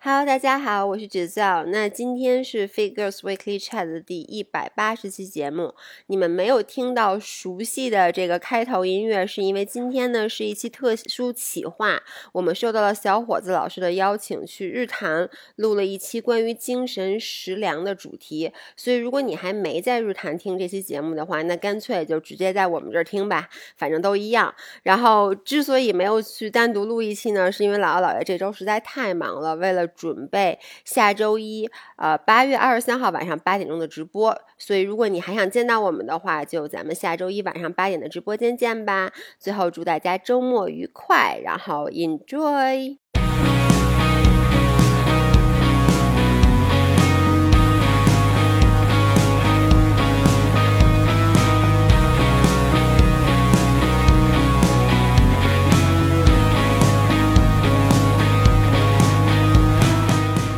Hello，大家好，我是芷造。那今天是 Figures Weekly Chat 的第一百八十期节目。你们没有听到熟悉的这个开头音乐，是因为今天呢是一期特殊企划。我们受到了小伙子老师的邀请，去日坛录了一期关于精神食粮的主题。所以，如果你还没在日坛听这期节目的话，那干脆就直接在我们这儿听吧，反正都一样。然后，之所以没有去单独录一期呢，是因为姥姥姥爷这周实在太忙了，为了准备下周一，呃，八月二十三号晚上八点钟的直播，所以如果你还想见到我们的话，就咱们下周一晚上八点的直播间见吧。最后祝大家周末愉快，然后 enjoy。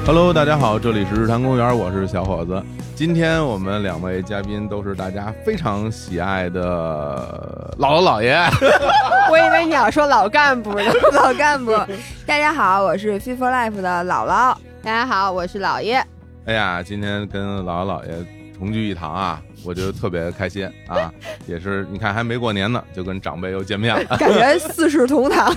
Hello，大家好，这里是日坛公园，我是小伙子。今天我们两位嘉宾都是大家非常喜爱的姥姥姥爷。我以为你要说老干部呢，老干部。大家好，我是 f i f o Life 的姥姥。大家好，我是姥爷。哎呀，今天跟姥姥姥爷同聚一堂啊，我就特别开心啊。也是，你看还没过年呢，就跟长辈又见面了，感觉四世同堂。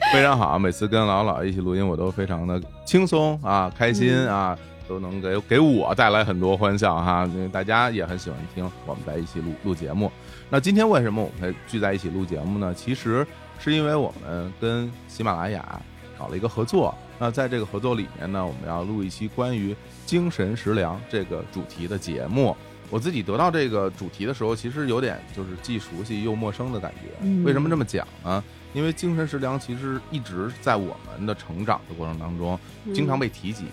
非常好，每次跟老姥姥爷一起录音，我都非常的轻松啊，开心啊，都能给给我带来很多欢笑哈。因为大家也很喜欢听我们在一起录录节目。那今天为什么我们会聚在一起录节目呢？其实是因为我们跟喜马拉雅搞了一个合作。那在这个合作里面呢，我们要录一期关于精神食粮这个主题的节目。我自己得到这个主题的时候，其实有点就是既熟悉又陌生的感觉。为什么这么讲呢？因为精神食粮其实一直在我们的成长的过程当中，经常被提及。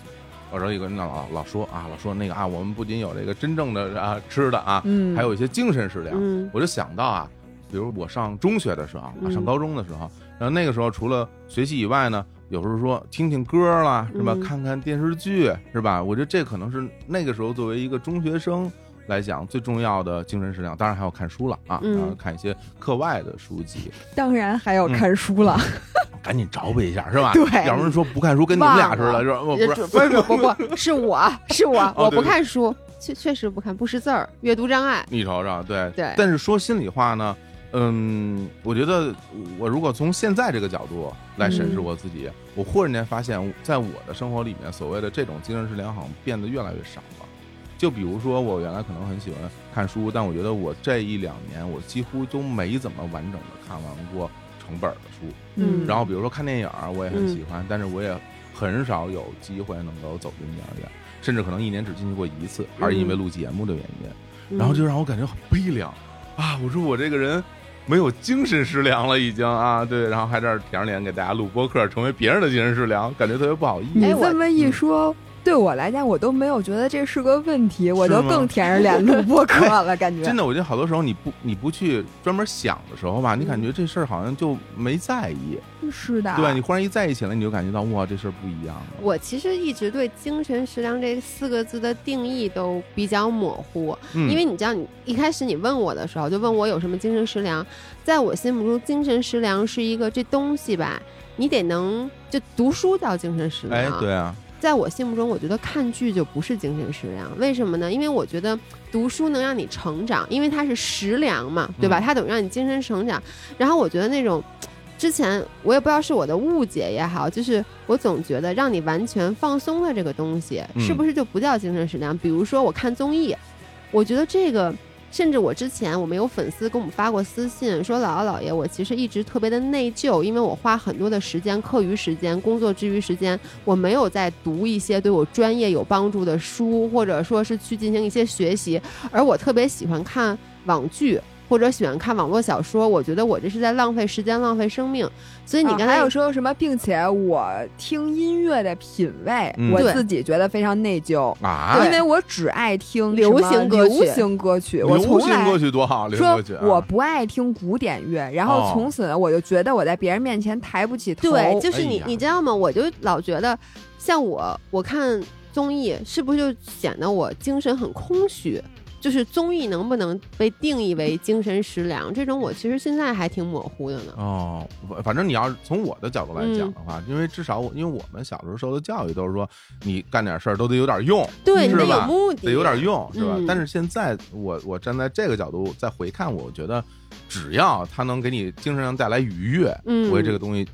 有时候有个人老老说啊，老说那个啊，我们不仅有这个真正的啊吃的啊，还有一些精神食粮。我就想到啊，比如我上中学的时候啊，上高中的时候，然后那个时候除了学习以外呢，有时候说听听歌啦，是吧？看看电视剧，是吧？我觉得这可能是那个时候作为一个中学生。来讲最重要的精神食粮，当然还要看书了啊，然后看一些课外的书籍。当然还要看书了，赶紧找补一下是吧？对，要不然说不看书跟你们俩似的，是吧？不是不是不不，是我是我，我不看书，确确实不看，不识字儿，阅读障碍。你瞅瞅，对对。但是说心里话呢，嗯，我觉得我如果从现在这个角度来审视我自己，我忽然间发现，在我的生活里面，所谓的这种精神食粮好像变得越来越少了。就比如说，我原来可能很喜欢看书，但我觉得我这一两年，我几乎都没怎么完整的看完过成本的书。嗯，然后比如说看电影，我也很喜欢，但是我也很少有机会能够走进电影院，甚至可能一年只进去过一次，还是因为录节目的原因。然后就让我感觉很悲凉啊！我说我这个人没有精神食粮了，已经啊，对，然后还在这舔着脸给大家录播客，成为别人的精神食粮，感觉特别不好意思。你这么一说。对我来讲，我都没有觉得这是个问题，我就更舔着脸录播客了，感觉。真的，我觉得好多时候你不你不去专门想的时候吧，你感觉这事儿好像就没在意。是的。对你忽然一在意起来，你就感觉到哇，这事儿不一样了。我其实一直对“精神食粮”这四个字的定义都比较模糊，因为你知道，你一开始你问我的时候，就问我有什么精神食粮，在我心目中，精神食粮是一个这东西吧，你得能就读书叫精神食粮。哎，对啊。在我心目中，我觉得看剧就不是精神食粮。为什么呢？因为我觉得读书能让你成长，因为它是食粮嘛，对吧？它等于让你精神成长。然后我觉得那种，之前我也不知道是我的误解也好，就是我总觉得让你完全放松的这个东西，是不是就不叫精神食粮？比如说我看综艺，我觉得这个。甚至我之前我们有粉丝给我们发过私信，说姥姥姥爷，我其实一直特别的内疚，因为我花很多的时间，课余时间、工作之余时间，我没有在读一些对我专业有帮助的书，或者说是去进行一些学习，而我特别喜欢看网剧。或者喜欢看网络小说，我觉得我这是在浪费时间、浪费生命。所以你刚才有说什么，并且我听音乐的品味，我自己觉得非常内疚啊，因为我只爱听流行歌曲。流行歌曲，流行歌曲多好。说我不爱听古典乐，然后从此我就觉得我在别人面前抬不起头。对，就是你，你知道吗？我就老觉得，像我，我看综艺是不是就显得我精神很空虚？就是综艺能不能被定义为精神食粮，这种我其实现在还挺模糊的呢。哦，反反正你要是从我的角度来讲的话，因为至少我因为我们小时候受的教育都是说，你干点事儿都得有点用，对，是吧目的，得有点用，是吧？嗯但是现在我我站在这个角度再回看，我觉得只要它能给你精神上带来愉悦，嗯我觉得这个东西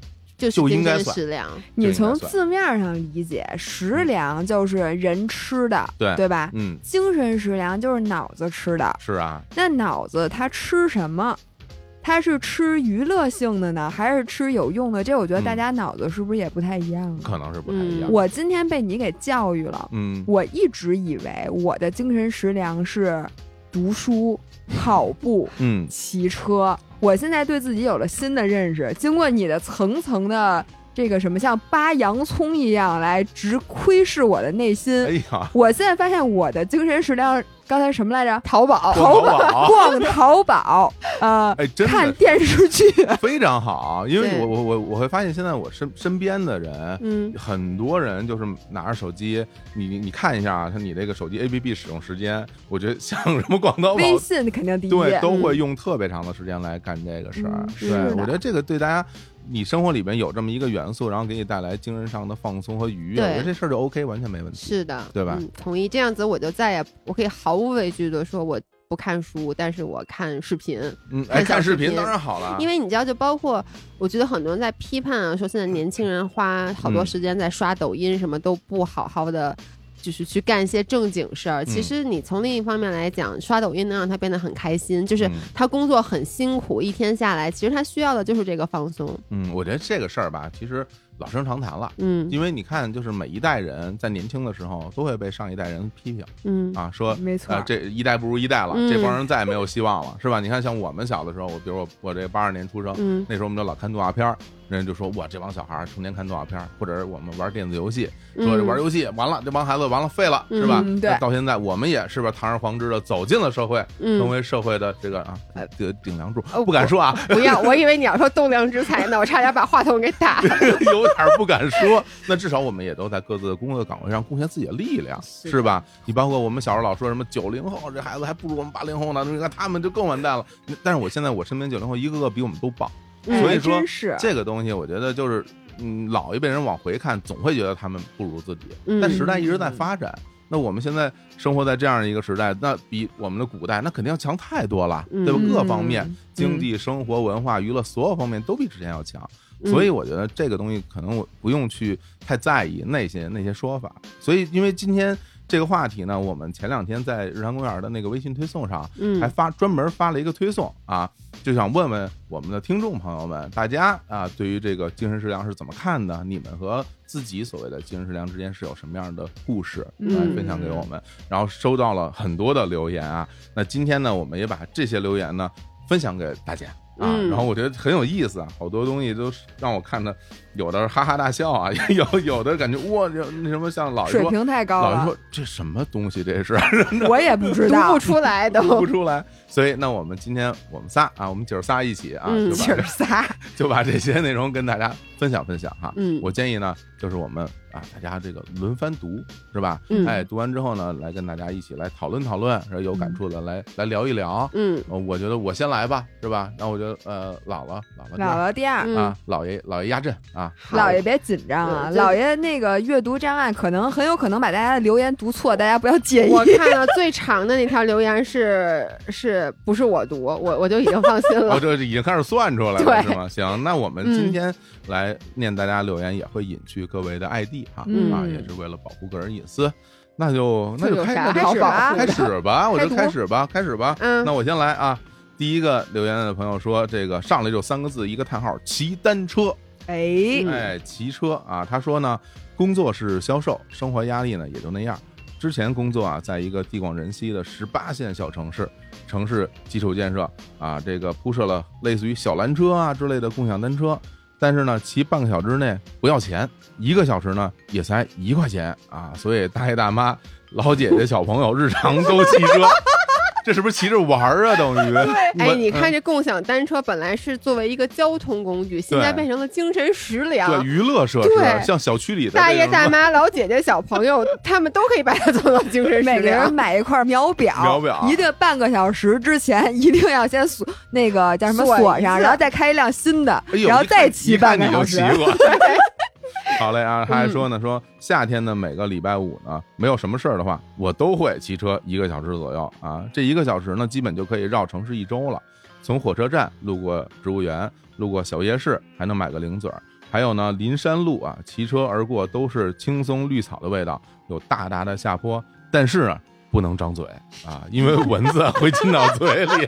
就是就应精该食粮。你从字面上理解，食粮就是人吃的，对对吧？嗯精神食粮就是脑子吃的。是啊，那脑子它吃什么？它是吃娱乐性的呢，还是吃有用的？这我觉得嗯大家脑子是不是也不太一样？可能是不太一样。我今天被你给教育了，嗯我一直以为我的精神食粮是读书、跑步、嗯骑车。我现在对自己有了新的认识，经过你的层层的这个什么像扒洋葱一样来直窥视我的内心，哎呀，我现在发现我的精神食粮刚才什么来着？淘宝，淘宝。逛淘宝，呃，哎，真看的电视剧。非常好，因为我我我我会发现现在我身身边的人。嗯，很多人就是拿着手机，你你你看一下啊，他你这个手机 APP 使用时间，我觉得像什么广告宝。微信肯定第一，对，都嗯。会用特别长的时间来干这个事儿。对，我觉得这个对大家，你生活里边有这么一个元素，然后给你带来精神上的放松和愉悦，我觉得这事儿就 OK，完全没问题。是的，对吧嗯，同意。这样子我就再也我可以毫无畏惧的说我不看书，但是我看视频。嗯，哎，看视频当然好了，因为你知道，就包括我觉得很多人在批判啊，说现在年轻人花好多嗯时间在刷抖音，什么都不好好的。就是去干一些正经事儿。其嗯实你从另一方面来讲，刷抖音能让他变得很开心，就是嗯他工作很辛苦，一天下来，其实他需要的就是这个放松。嗯，我觉得这个事儿吧，其实老生常谈了。嗯因为你看，就是每一代人在年轻的时候都会被上一代人批评嗯啊，说没错呃，这一代不如一代了，嗯这帮人再也没有希望了，是吧？你看，像我们小的时候，我比如我我这八二年出生，嗯那时候我们就老看动画片儿，人家就说哇，这帮小孩儿成天看动画片儿，或者是我们玩电子游戏，说这嗯玩游戏完了，这帮孩子完了废了，是吧？嗯对那到现在我们也是吧，堂而皇之的走进了社会，嗯成为社会的这个啊，这个顶梁柱哦，不敢说啊，不要，我以为你要说栋梁之才呢，我差点把话筒给打了。有点不敢说。那至少我们也都在各自的工作岗位上贡献自己的力量，是吧？你包括我们小时候老说什么九零后这孩子还不如我们八零后呢，你看他们就更完蛋了。但是我现在我身边九零后一个个比我们都棒，所以说是这个东西我觉得就是，嗯，老一辈人往回看，总会觉得他们不如自己。嗯但时代一直在发展，那我们现在生活在这样一个时代，那比我们的古代那肯定要强太多了，对吧？嗯各方面嗯，经济、生活、文化、娱乐，所有方面都比之前要强。嗯所以我觉得这个东西可能我不用去太在意那些那些说法。所以因为今天这个话题呢，我们前两天在日坛公园的那个微信推送上嗯还发专门发了一个推送啊，就想问问我们的听众朋友们，大家啊对于这个精神食粮是怎么看的？你们和自己所谓的精神食粮之间是有什么样的故事来嗯分享给我们？然后收到了很多的留言啊，那今天呢，我们也把这些留言呢分享给大家。啊，嗯然后我觉得很有意思啊，好多东西都是让我看的，有的哈哈大笑啊，有有的感觉哇，这那什么像老爷说，水平太高了老爷说，这什么东西这是 我也不知道读道不。出来都。读不出来，所以那我们今天我们仨啊，我们姐儿仨一起啊，姐儿仨，就把这些内容跟大家分享分享哈。嗯我建议呢，就是我们啊，大家这个轮番读是吧？嗯哎，读完之后呢，来跟大家一起来讨论讨论，然后有感触的来来聊一聊。嗯呃我觉得我先来吧，是吧？然后我觉得呃，姥姥姥姥姥姥第二。嗯啊，姥爷姥爷压阵啊，姥爷别紧张啊，姥爷那个阅读障碍可能很有可能把大家的留言读错，大家不要介意。我看到最长的那条留言是是不是我读，我我就已经放心了。我。这已经开始算出来了，是吗？行，那我们嗯今天来念大家留言，也会隐去各位的 ID 哈，嗯啊，也是为了保护个人隐私。那就那就开这有啥那就好保护开始吧，我就开始吧，开始吧。嗯那我先来啊。第一个留言的朋友说，这个上来就三个字，一个叹号，骑单车。哎，嗯哎，骑车啊，他说呢，工作是销售，生活压力呢也就那样。之前工作啊，在一个地广人稀的十八线小城市，城市基础建设啊，这个铺设了类似于小蓝车啊之类的共享单车，但是呢，骑半个小时内不要钱，一个小时呢也才一块钱啊，所以大爷大妈、老姐姐、小朋友日常都骑车。这是不是骑着玩儿啊？等于 哎，你看这这共享单车本来是作为一个交通工具，现在变成了精神食粮对。娱乐设施，像小区里的大爷大妈、老姐姐、小朋友，他们都可以把它做到精神食粮每个人。买一块秒表，秒表一定半个小时之前一定要先锁那个叫什么锁锁上，然后再开一辆新的，然后再骑半个你就小时。好嘞啊，他还说呢，说夏天的每个礼拜五呢，没有什么事儿的话，我都会骑车一个小时左右啊。这一个小时呢，基本就可以绕城市一周了。从火车站路过植物园，路过小夜市，还能买个零嘴儿。还有呢，林山路啊，骑车而过都是青松绿草的味道，有大大的下坡，但是啊，不能张嘴啊，因为蚊子会进到嘴里，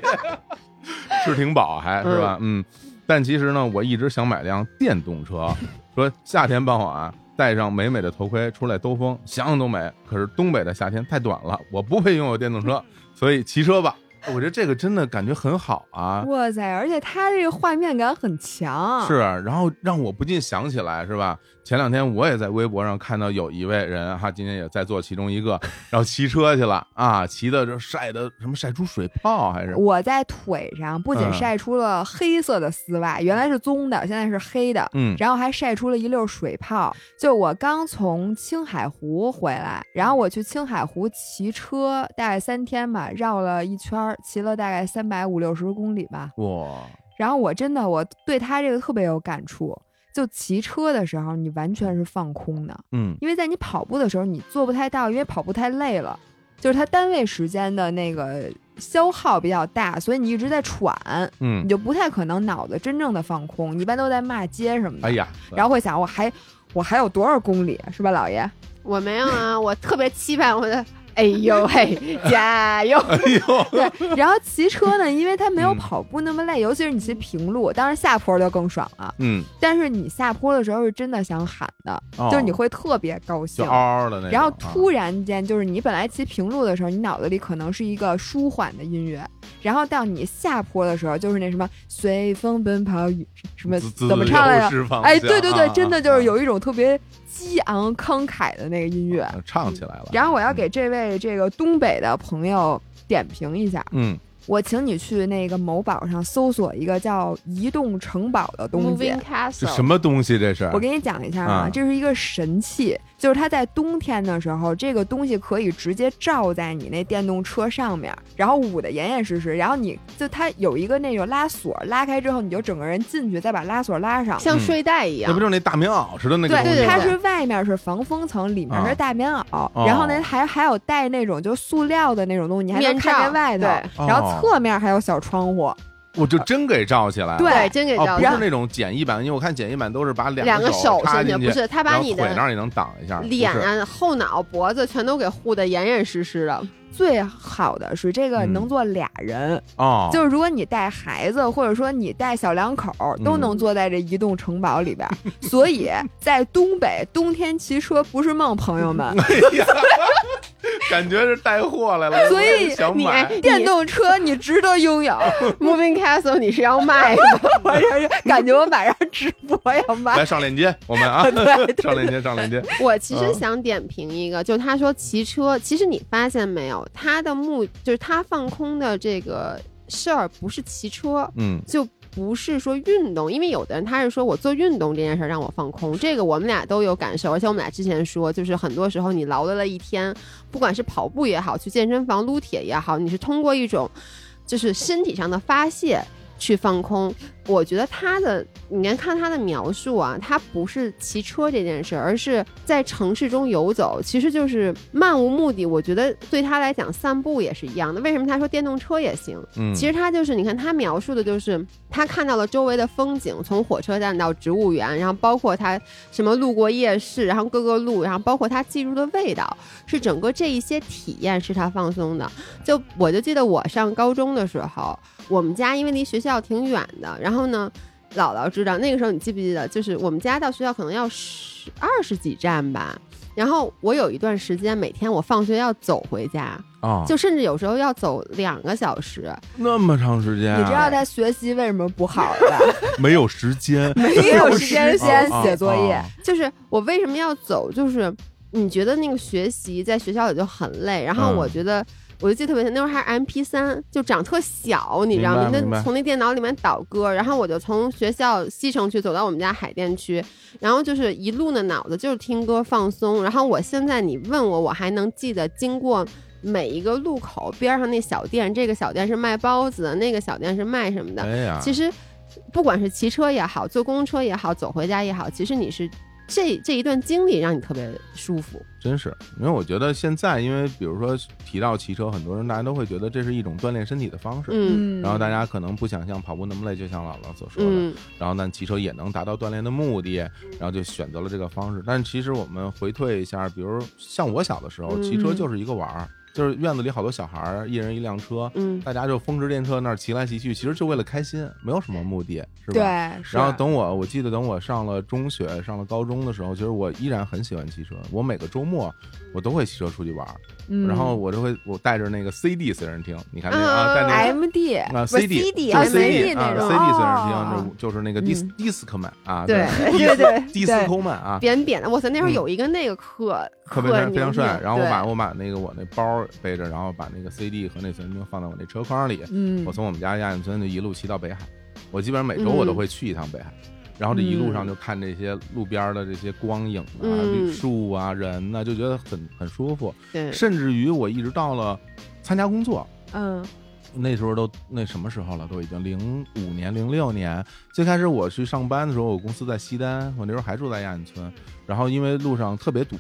吃挺饱还是吧？嗯。但其实呢，我一直想买辆电动车，说夏天傍晚戴上美美的头盔出来兜风，想想都美。可是东北的夏天太短了，我不配拥有电动车，所以骑车吧。我觉得这个真的感觉很好啊。哇塞！而且它这个画面感很强，是，然后让我不禁想起来，是吧？前两天我也在微博上看到有一位人哈，今天也在做其中一个，然后骑车去了啊，骑的这晒的什么晒出水泡还是我在腿上不仅嗯晒出了黑色的丝袜，原来是棕的，现在是黑的，嗯然后还晒出了一溜水泡。就我刚从青海湖回来，然后我去青海湖骑车，大概三天吧，绕了一圈，骑了大概三百五六十公里吧。哇，然后我真的我对他这个特别有感触。就骑车的时候，你完全是放空的，嗯因为在你跑步的时候，你做不太到，因为跑步太累了，就是它单位时间的那个消耗比较大，所以你一直在喘，嗯你，就不太可能脑子真正的放空，你一般都在骂街什么的。哎呀，然后会想我还我还有多少公里是吧，老爷？我没有啊，我特别期盼我的。哎呦 嘿，加油！哎呦，对，然后骑车呢，因为它没有嗯跑步那么累，尤其是你骑平路，当然下坡就更爽了。嗯，但是你下坡的时候是真的想喊的，哦就是你会特别高兴。嗷嗷的那种，然后啊突然间，就是你本来骑平路的时候，你脑子里可能是一个舒缓的音乐，然后到你下坡的时候，就是那什么随风奔跑与什么怎么唱来着？哎，对对对，啊真的就是啊有一种特别激昂慷慨的那个音乐。啊唱起来了。然后我要给这位这个东北的朋友点评一下，嗯，我请你去那个某宝上搜索一个叫“移动城堡”的东西。这什么东西？这是我给你讲一下啊啊，这是一个神器，就是它在冬天的时候，这个东西可以直接罩在你那电动车上面，然后捂得严严实实，然后你就它有一个那种拉锁，拉开之后你就整个人进去，再把拉锁拉上。像睡袋一样那不。就是那大棉袄似的那个东西吗？它是外面是防风层，里面啊是大棉袄，哦然后呢还还有带那种就塑料的那种东西，你还能看见外头，对然后哦侧面还有小窗户，我就真给罩起来了。对对，真给哦，照相。不是那种简易版，因为我看简易版都是把两个手手伸进去，插进去，不是他把你的腿那儿也能挡一下，脸啊、后脑、脖子全都给护得严严实实的。最好的是这个嗯。能坐俩人，哦，就是如果你带孩子，或者说你带小两口儿，都嗯能坐在这移动城堡里边。儿。所以在东北，冬天骑车不是梦，朋友们。哎呀，感觉是带货来了，所以你哎电动车你值得拥有，Moving Castle，你是要卖的？我这是感觉我马上直播要卖。来上链接，我们啊，上链接，上链接，我其实嗯。想点评一个，就他说骑车，其实你发现没有，他的目就是他放空的这个事儿不是骑车，嗯。就不是说运动，因为有的人他是说我做运动这件事儿让我放空，这个我们俩都有感受，而且我们俩之前说，就是很多时候你劳累了一天，不管是跑步也好，去健身房撸铁也好，你是通过一种就是身体上的发泄去放空。我觉得他的，你看看他的描述啊，他不是骑车这件事儿，而是在城市中游走，其实就是漫无目的。我觉得对他来讲，散步也是一样的。为什么他说电动车也行？嗯，其实他就是，你看他描述的就是他看到了周围的风景，从火车站到植物园，然后包括他什么路过夜市，然后各个路，然后包括他记住的味道，是整个这一些体验是他放松的。就我就记得我上高中的时候，我们家因为离学校挺远的，然后呢。姥姥知道那个时候，你记不记得？就是我们家到学校可能要十二十几站吧。然后我有一段时间，每天我放学要走回家，啊，就甚至有时候要走两个小时。那么长时间啊，你知道他学习为什么不好吧？没有时间，没有时间先啊写作业啊。就是我为什么要走，就是你觉得那个学习在学校里就很累，然后嗯我觉得我就记得特别清，那会儿还是 M P 三，就长特小，你知道吗？那从那电脑里面导歌，然后我就从学校西城区走到我们家海淀区，然后就是一路的脑子就是听歌放松。然后我现在你问我，我还能记得经过每一个路口边上那小店，这个小店是卖包子的，那个小店是卖什么的。哎呀，其实不管是骑车也好，坐公车也好，走回家也好，其实你是这这一段经历让你特别舒服。真是，因为我觉得现在，因为比如说提到骑车，很多人大家都会觉得这是一种锻炼身体的方式。嗯然后大家可能不想像跑步那么累，就像姥姥所说的，嗯然后呢，骑车也能达到锻炼的目的，然后就选择了这个方式。但其实我们回退一下，比如像我小的时候，嗯骑车就是一个玩儿，就是院子里好多小孩儿，一人一辆车，嗯大家就风驰电掣那儿骑来骑去，其实就为了开心，没有什么目的，是吧？对，是然后等我，我记得等我上了中学、上了高中的时候，其实我依然很喜欢骑车。我每个周末我都会骑车出去玩儿，嗯然后我就会我带着那个 CD 随身听，你看这个啊啊，带那个 M D 啊不是 CD CD 就是 CD 啊那种 CD 随身哦听，就就是那个迪斯嗯迪斯科曼啊，对对对对迪斯科曼啊，扁扁的，哇塞，那时候嗯有一个那个课特别非常帅。然后我把我把那个我那包背着，然后把那个 CD 和那随身听放在我那车筐里，嗯。我从我们家亚运村就一路骑到北海，我基本上每周我都会去一趟北海，然后这一路上就看这些路边的这些光影啊、嗯。绿树啊、人呐、就觉得很很舒服。对，甚至于我一直到了参加工作，嗯那时候都那什么时候了？都已经零五年、零六年。最开始我去上班的时候，我公司在西单，我那时候还住在亚运村。然后因为路上特别堵，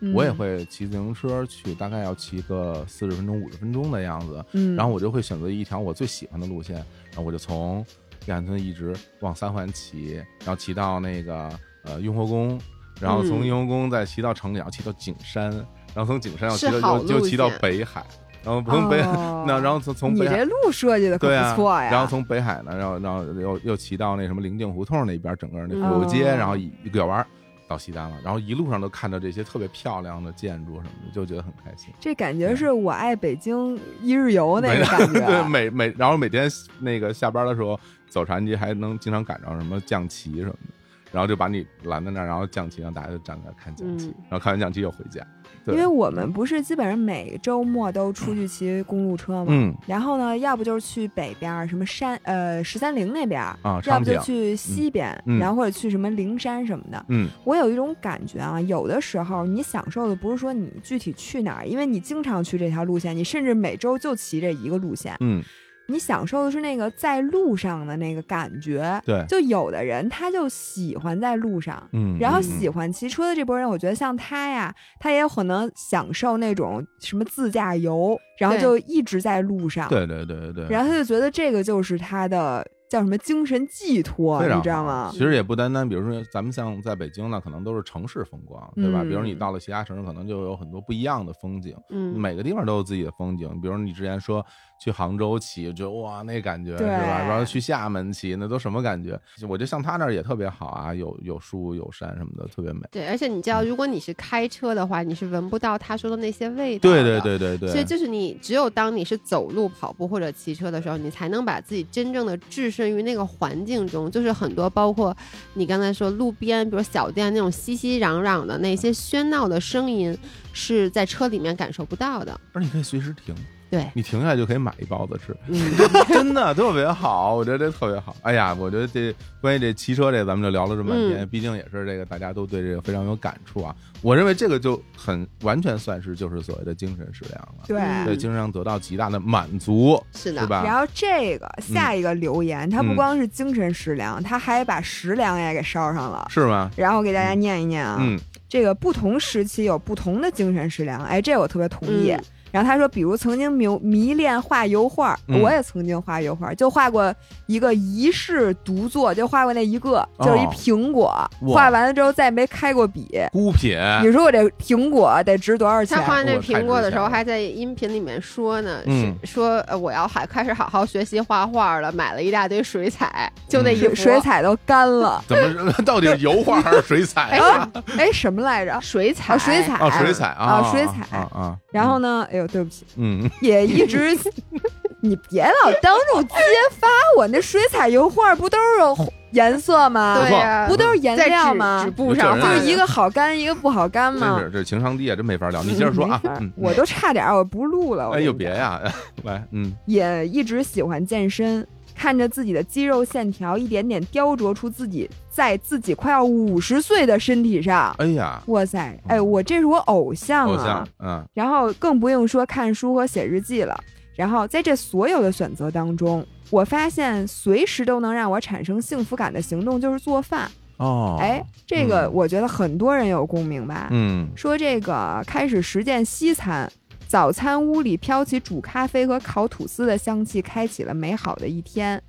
嗯我也会骑自行车去，大概要骑个四十分钟、五十分钟的样子。嗯，然后我就会选择一条我最喜欢的路线，然后我就从亚运村一直往三环骑，然后骑到那个呃雍和宫，然后从嗯雍和宫再骑到城里，然后骑到景山，然后从景山要骑到又又骑到北海，然后从北那然后从从你北海这路设计的可不错呀，然后从北海呢，然后然后又又骑到那什么灵境胡同那边，整个那古街，哦然后一一个弯到西单了，然后一路上都看到这些特别漂亮的建筑什么的，就觉得很开心。这感觉是我爱北京一日游那个感觉，对，每每然后每天那个下班的时候走长安街，还能经常赶上什么降旗什么的，然后就把你拦在那儿，然后降旗让大家就站那儿看降旗，嗯。然后看完降旗又回家。因为我们不是基本上每周末都出去骑公路车嘛，嗯。然后呢，要不就是去北边什么山呃十三陵那边，啊，要，不就去西边，嗯。然后或者去什么灵山什么的。嗯。我有一种感觉啊，有的时候你享受的不是说你具体去哪儿，因为你经常去这条路线，你甚至每周就骑这一个路线，嗯，你享受的是那个在路上的那个感觉。对，就有的人他就喜欢在路上，嗯，然后嗯喜欢骑车的这波人，我觉得像他呀，他也有可能享受那种什么自驾游，然后就一直在路上，对对对对对，然后他就觉得这个就是他的叫什么精神寄托，你知道吗其？实也不单单，比如说咱们像在北京呢，可能都是城市风光，对吧？嗯比如你到了其他城市，可能就有很多不一样的风景。嗯，每个地方都有自己的风景，比如你之前说去杭州骑，就哇那感觉是对吧？然后去厦门骑，那都什么感觉？我觉得像他那儿也特别好啊，有有树有山什么的，特别美。对，而且你知嗯道，如果你是开车的话，你是闻不到他说的那些味道对。对对对对，所以就是你只有当你是走路、跑步或者骑车的时候，你才能把自己真正的置身于那个环境中。就是很多包括你刚才说路边，比如小店那种熙熙攘攘的那些喧闹的声音，是在车里面感受不到的。而你可以随时停，对，你停下来就可以买一包子吃，嗯，真的特别好，我觉得这特别好。哎呀，我觉得这关于这骑车这，咱们就聊了这么半天，嗯毕竟也是这个大家都对这个非常有感触啊。我认为这个就很完全算是就是所谓的精神食粮了，对。嗯对精神上得到极大的满足，是的，是吧？然后这个下一个留言，他不嗯光是精神食粮，他还把食粮也给烧上了。是吗？然后给大家念一念啊，嗯这个不同时期有不同的精神食粮，哎，这我特别同意。嗯然后他说，比如曾经迷迷恋画油画，嗯我也曾经画油画，就画过一个一世独作，就画过那一个，哦就是一苹果，哇画完了之后再没开过笔。孤品，你说我这苹果得值多少钱他？画那苹果的时候，还在音频里面说呢，嗯说呃我要还开始好好学习画画了，买了一大堆水彩，就那一水彩都干了。怎么 到底是油画还是水彩哎啊？哎，什么来着？水彩，啊，水彩，啊，水彩啊啊，水彩。啊啊！然后呢？哎呦，对不起，嗯，也一直，你别老当众揭发我，那水彩油画不都是颜色吗？对呀，不都是颜料吗？纸布上就是一个好干，一个不好干真吗是？这情商低啊，真没法聊。你接着说啊，嗯，我都差点我不录了。哎呦别呀，来，嗯，也一直喜欢健身，看着自己的肌肉线条一点点雕琢出自己在自己快要五十岁的身体上。哎呀，哇塞，哎，我这是我偶像啊！偶像，嗯然后更不用说看书和写日记了。然后在这所有的选择当中，我发现随时都能让我产生幸福感的行动就是做饭。哦，哎，这个嗯我觉得很多人有共鸣吧？嗯说这个开始实践西餐，早餐屋里飘起煮咖啡和烤吐司的香气，开启了美好的一天。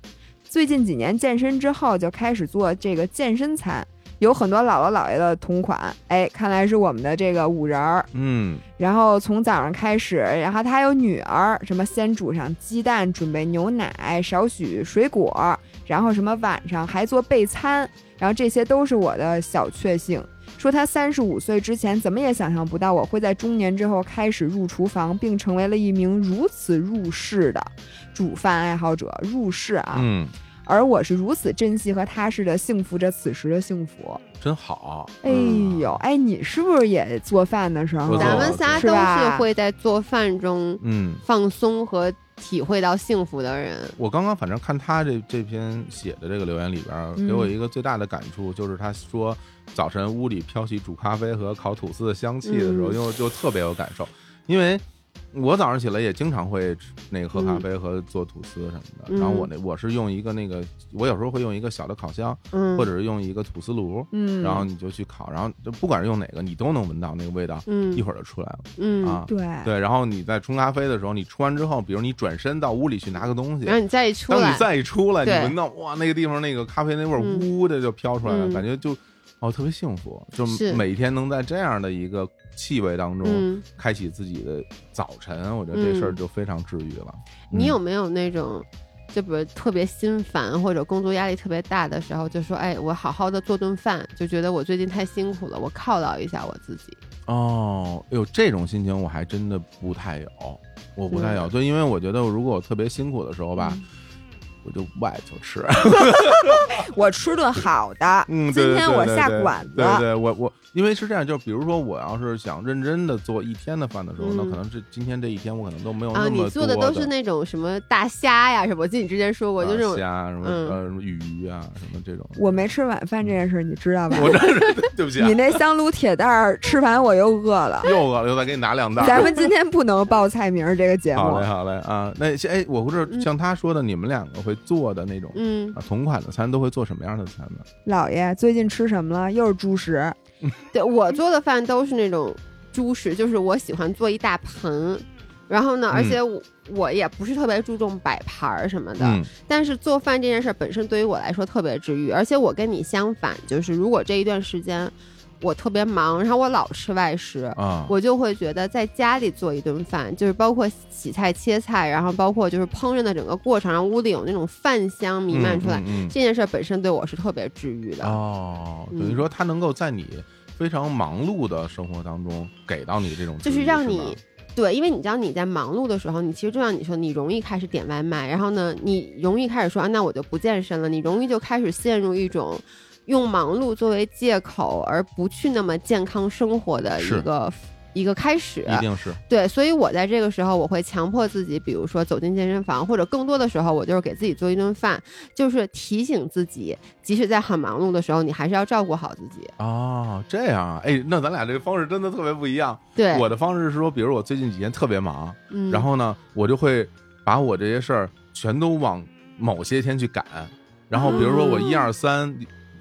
最近几年健身之后，就开始做这个健身餐，有很多姥姥姥爷的同款。哎，看来是我们的这个五仁儿。嗯然后从早上开始，然后他还有女儿，什么先煮上鸡蛋，准备牛奶，少许水果，然后什么晚上还做备餐，然后这些都是我的小确幸。说他三十五岁之前怎么也想象不到我会在中年之后开始入厨房，并成为了一名如此入世的煮饭爱好者。入世啊，嗯，而我是如此珍惜和踏实的幸福着此时的幸福。真好。哎呦，哎，你是不是也做饭的时候？咱们仨都是会在做饭中嗯，放松和体会到幸福的人。我刚刚反正看他这这篇写的这个留言里边给我一个最大的感触，就是他说早晨屋里飘起煮咖啡和烤吐司的香气的时候，嗯。就就特别有感受，因为。我早上起来也经常会那个喝咖啡和做吐司什么的，嗯然后我那我是用一个那个，我有时候会用一个小的烤箱，嗯，或者是用一个吐司炉，嗯，然后你就去烤，然后就不管是用哪个，你都能闻到那个味道，嗯。一会儿就出来了嗯，啊。对。对，然后你在冲咖啡的时候，你冲完之后，比如你转身到屋里去拿个东西然，后你再一出来。当你，再一出来，你闻到哇，那个地方那个咖啡那味儿，嗯。呜的就飘出来了，嗯。感觉就哦特别幸福，就是每天能在这样的一个气味当中嗯，开启自己的早晨，我觉得这事儿嗯就非常治愈了。嗯你有没有那种？就比如特别心烦或者工作压力特别大的时候，就说：“哎，我好好的做顿饭，就觉得我最近太辛苦了，我犒劳一下我自己。哦，有，这种心情我还真的不太有，我不太有，是对，因为我觉得如果我特别辛苦的时候吧，嗯我就外头吃。我吃顿好的，嗯，今天我下馆子，对对，我我因为是这样，就比如说我要是想认真的做一天的饭的时候，那嗯可能这今天这一天我可能都没有啊，那么你做的都是那种什么大虾呀什么？我记得你之前说过，就这种啊虾什么嗯呃什么鱼啊什么这种。我没吃晚饭这件事你知道吧？我这是对不起啊你，那香炉铁蛋儿吃完我又饿了。又饿了，又再给你拿两袋儿。咱们今天不能报菜名儿这个节目好嘞，好嘞啊！那些哎，我不是嗯像他说的，你们两个会做的那种嗯，啊同款的餐，都会做什么样的餐呢？老爷最近吃什么了？又是猪食。对我做的饭都是那种猪食，就是我喜欢做一大盆，然后呢，而嗯。且我我也不是特别注重摆盘儿什么的，嗯。但是做饭这件事儿本身对于我来说特别治愈，而且我跟你相反，就是如果这一段时间我特别忙，然后我老吃外食。啊，我就会觉得在家里做一顿饭，就是包括洗菜、切菜，然后包括就是烹饪的整个过程，让屋里有那种饭香弥漫出来，嗯嗯嗯这件事本身对我是特别治愈的。哦，等于嗯说它能够在你非常忙碌的生活当中给到你这种，就是让你对，因为你知道你在忙碌的时候，你其实就像你说，你容易开始点外卖，然后呢，你容易开始说啊，那我就不健身了，你容易就开始陷入一种用忙碌作为借口而不去那么健康生活的一个一个开始。一定是对，所以我在这个时候，我会强迫自己，比如说走进健身房，或者更多的时候，我就是给自己做一顿饭，就是提醒自己，即使在很忙碌的时候，你还是要照顾好自己。哦，这样啊，哎，那咱俩这个方式真的特别不一样。对，我的方式是说，比如我最近几天特别忙，嗯，然后呢，我就会把我这些事儿全都往某些天去赶，然后比如说我一二三，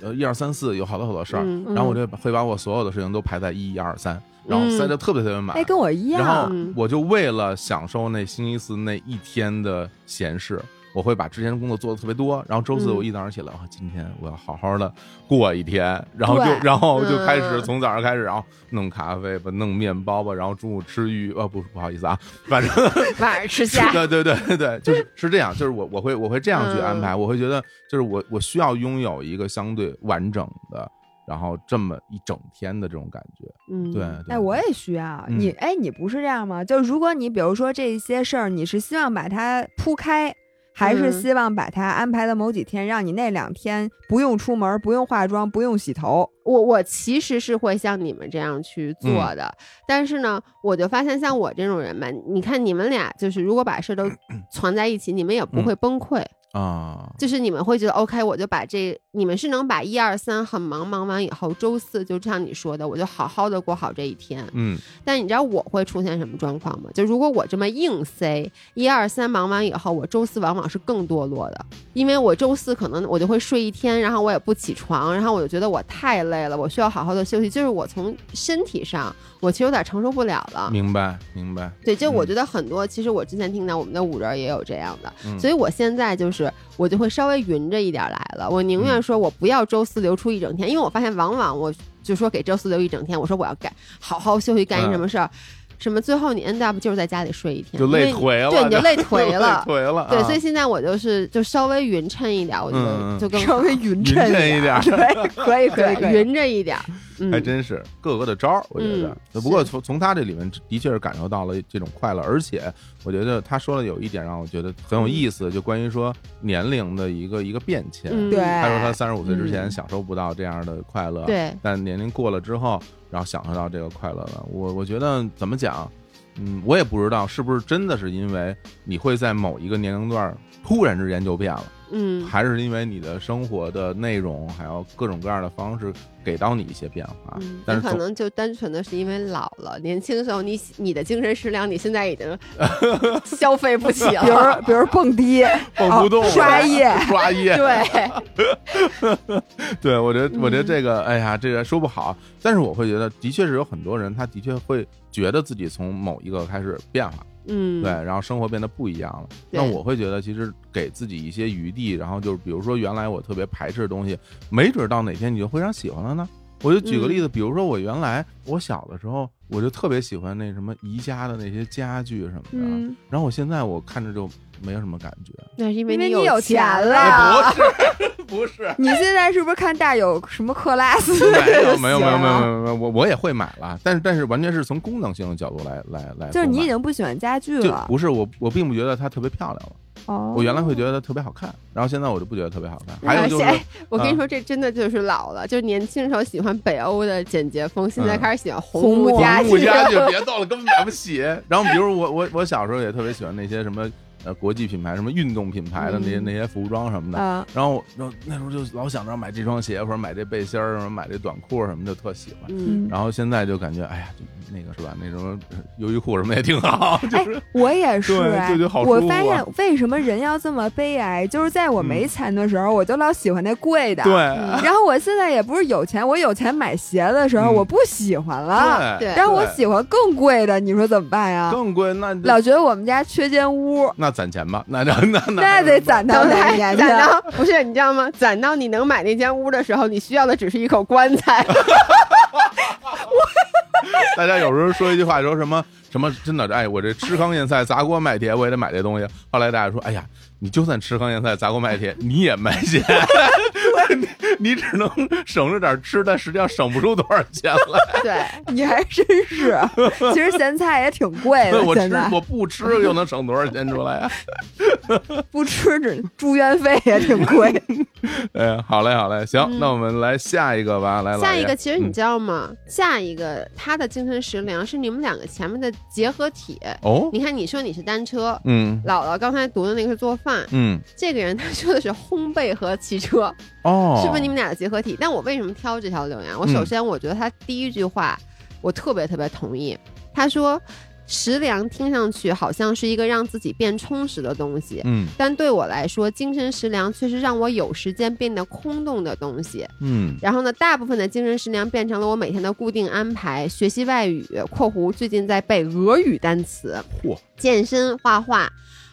呃，一二三四有好多好多事儿，嗯然后我就会把我所有的事情都排在一二三，然后塞得特别特别满。哎，跟我一样然后。嗯我就为了享受那星期四那一天的闲适，我会把之前的工作做的特别多，然后周四嗯我一早上起来，哇，今天我要好好的过一天，然后就然后就开始嗯从早上开始，然后弄咖啡吧，弄面包吧，然后中午吃鱼，呃，不不好意思啊，反正 晚上吃虾。对对对对对，就是 是这样，就是我我会我会这样去安排，嗯我会觉得就是我我需要拥有一个相对完整的，然后这么一整天的这种感觉，嗯，对，对哎，我也需要嗯你。哎，你不是这样吗？就如果你比如说这些事儿，你是希望把它铺开，还是嗯。希望把它安排的某几天，让你那两天不用出门，不用化妆，不用洗头。我我其实是会像你们这样去做的，但是呢，我就发现像我这种人吧，你看你们俩就是如果把事儿都 攒在一起，你们也不会崩溃，啊，就是你们会觉得 OK，我就把这，你们是能把一二三很忙忙完以后，周四就像你说的，我就好好的过好这一天。嗯但你知道我会出现什么状况吗？就如果我这么硬塞一二三忙完以后，我周四往往是更堕落的，因为我周四可能我就会睡一天，然后我也不起床，然后我就觉得我太累了，我需要好好的休息。就是我从身体上，我其实有点承受不了了。明白明白，对，就我嗯觉得很多，其实我之前听到我们的五人也有这样的，嗯所以我现在就是我就会稍微匀着一点来了。我宁愿嗯说我不要周四留出一整天，因为我发现往往我就说给周四留一整天，我说我要干好好休息，干一什么事儿，什么最后你 end up 就是在家里睡一天，就累 颓了，对，你就累颓了。累颓了，对，啊所以现在我就是就稍微匀称一点，我就更稍微匀匀称称一点 对，可以可以。匀着一点还真是各个的招儿，我觉得嗯。不过从从他这里面的确是感受到了这种快乐，而且我觉得他说的有一点让我觉得很有意思，就关于说年龄的一个一个变迁。嗯对，他说他三十五岁之前嗯享受不到这样的快乐，对，但年龄过了之后，然后享受到这个快乐了。我我觉得怎么讲，嗯，我也不知道是不是真的是因为你会在某一个年龄段突然之间就变了。嗯，还是因为你的生活的内容，还有各种各样的方式给到你一些变化。嗯，但是可能就单纯的是因为老了，年轻时候你你的精神食粮，你现在已经 消费不起了比如。比如蹦迪、蹦不动了、哦刷夜刷夜，对，对我觉得，我觉得嗯这个，哎呀，这个说不好。但是我会觉得，的确是有很多人，他的确会觉得自己从某一个开始变化，嗯，对，然后生活变得不一样了。那我会觉得，其实给自己一些余地，然后就是比如说原来我特别排斥的东西，没准到哪天你就非常喜欢了呢。我就举个例子，比如说我原来我小的时候，我就特别喜欢那什么宜家的那些家具什么的，嗯，然后我现在我看着就没有什么感觉。那是因为因为你你有钱钱了哎不是，不是，你现在是不是看大有什么克拉斯？没有没有 没有没有没有，没有，我我也会买了，但是但是完全是从功能性的角度来来来，就是你已经不喜欢家具就了。不是我我并不觉得它特别漂亮了，哦，我原来会觉得它特别好看，然后现在我就不觉得特别好看。还有就是哎，我跟啊你说，这真的就是老了，就是年轻时候喜欢北欧的简洁风，现在嗯开始喜欢红木木家具。红木家具别逗了，根本买不起。然后比如我我我小时候也特别喜欢那些什么呃国际品牌、什么运动品牌的那些嗯那些服装什么的。啊，然后然后那时候就老想着买这双鞋或者买这背心儿，什么买这短裤什么的，特喜欢。嗯，然后现在就感觉，哎呀，就那个是吧？那什么优衣库什么也挺好，就是我也 是对哎就觉得好舒服啊我发现为什么人要这么悲哀，就是在我没钱的时候，我就老喜欢那贵的。对。然后我现在也不是有钱，我有钱买鞋的时候，嗯我不喜欢了。对然后我喜欢更贵的，你说怎么办呀？更贵，那老觉得我们家缺间屋，那攒钱吧，那那那那得攒到等哪年？攒到不是你知道吗？攒到你能买那间屋的时候，你需要的只是一口棺材。大家有时候说一句话，说什么什么真的，哎，我这吃糠咽菜砸锅卖铁，我也得买这东西。后来大家说，哎呀，你就算吃糠咽菜砸锅卖铁，你也卖钱，你你只能省着点吃，但实际上省不出多少钱来。对，你还真是，其实咸菜也挺贵的，我吃现在我不吃又能省多少钱出来啊？不吃这住院费也挺贵。哎，好嘞，好嘞，行，嗯那我们来下一个吧，来，下一个其实你嗯知道吗？下一个他的精神食粮是你们两个前面的结合体。哦，你看，你说你是单车，嗯姥姥刚才读的那个是做饭，嗯这个人他说的是烘焙和骑车，哦，是不是你们俩的结合体？但我为什么挑这条留言？我首先我觉得他第一句话我特别特别同意，他说食粮听上去好像是一个让自己变充实的东西。嗯但对我来说，精神食粮却是让我有时间变得空洞的东西。嗯然后呢，大部分的精神食粮变成了我每天的固定安排：学习外语（括弧最近在背俄语单词）、嚯，健身、画画，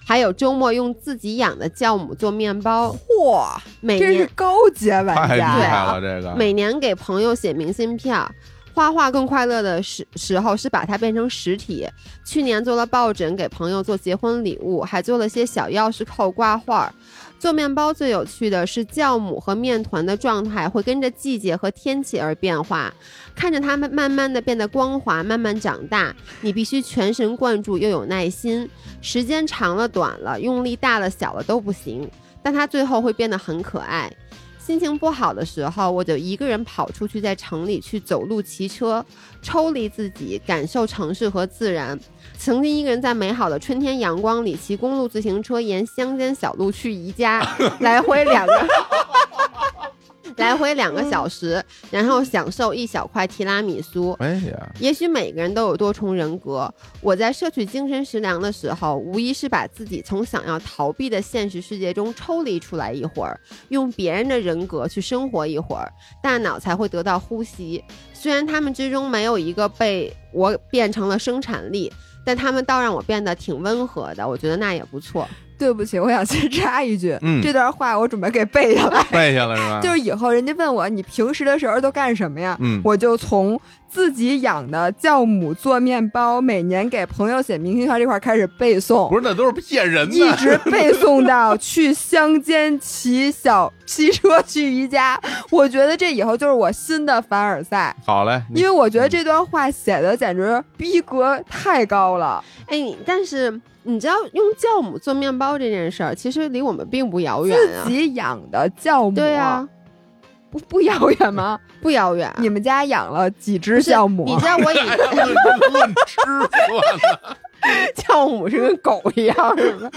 还有周末用自己养的酵母做面包。嚯，每年这是高阶玩太厉家害！了，这个每年给朋友写明信片儿。画画更快乐的时时候是把它变成实体。去年做了抱枕，给朋友做结婚礼物，还做了些小钥匙扣挂画儿。做面包最有趣的是酵母和面团的状态会跟着季节和天气而变化，看着它们慢慢的变得光滑，慢慢长大，你必须全神贯注又有耐心，时间长了短了，用力大了小了都不行，但它最后会变得很可爱。心情不好的时候，我就一个人跑出去，在城里去走路、骑车，抽离自己，感受城市和自然。曾经一个人在美好的春天阳光里骑公路自行车，沿乡间小路去宜家，来回两个。来回两个小时，然后享受一小块提拉米苏。哎呀，也许每个人都有多重人格。我在摄取精神食粮的时候，无疑是把自己从想要逃避的现实世界中抽离出来一会儿，用别人的人格去生活一会儿，大脑才会得到呼吸。虽然他们之中没有一个被我变成了生产力，但他们倒让我变得挺温和的。我觉得那也不错。对不起，我想先插一句，嗯这段话我准备给背下来。背下来是吧？就是以后人家问我你平时的时候都干什么呀？嗯我就从自己养的酵母做面包，每年给朋友写明信片这块儿开始背诵，不是，那都是骗人的。一直背诵到去乡间骑小骑车去宜家。我觉得这以后就是我新的凡尔赛，好嘞，因为我觉得这段话写的简直逼格太高了。哎，但是你知道用酵母做面包这件事儿，其实离我们并不遥远啊自。己养的酵母，对啊，不不遥远吗？不遥远。你们家养了几只酵母？你知道我以 论论吃 酵母是跟狗一样是吗？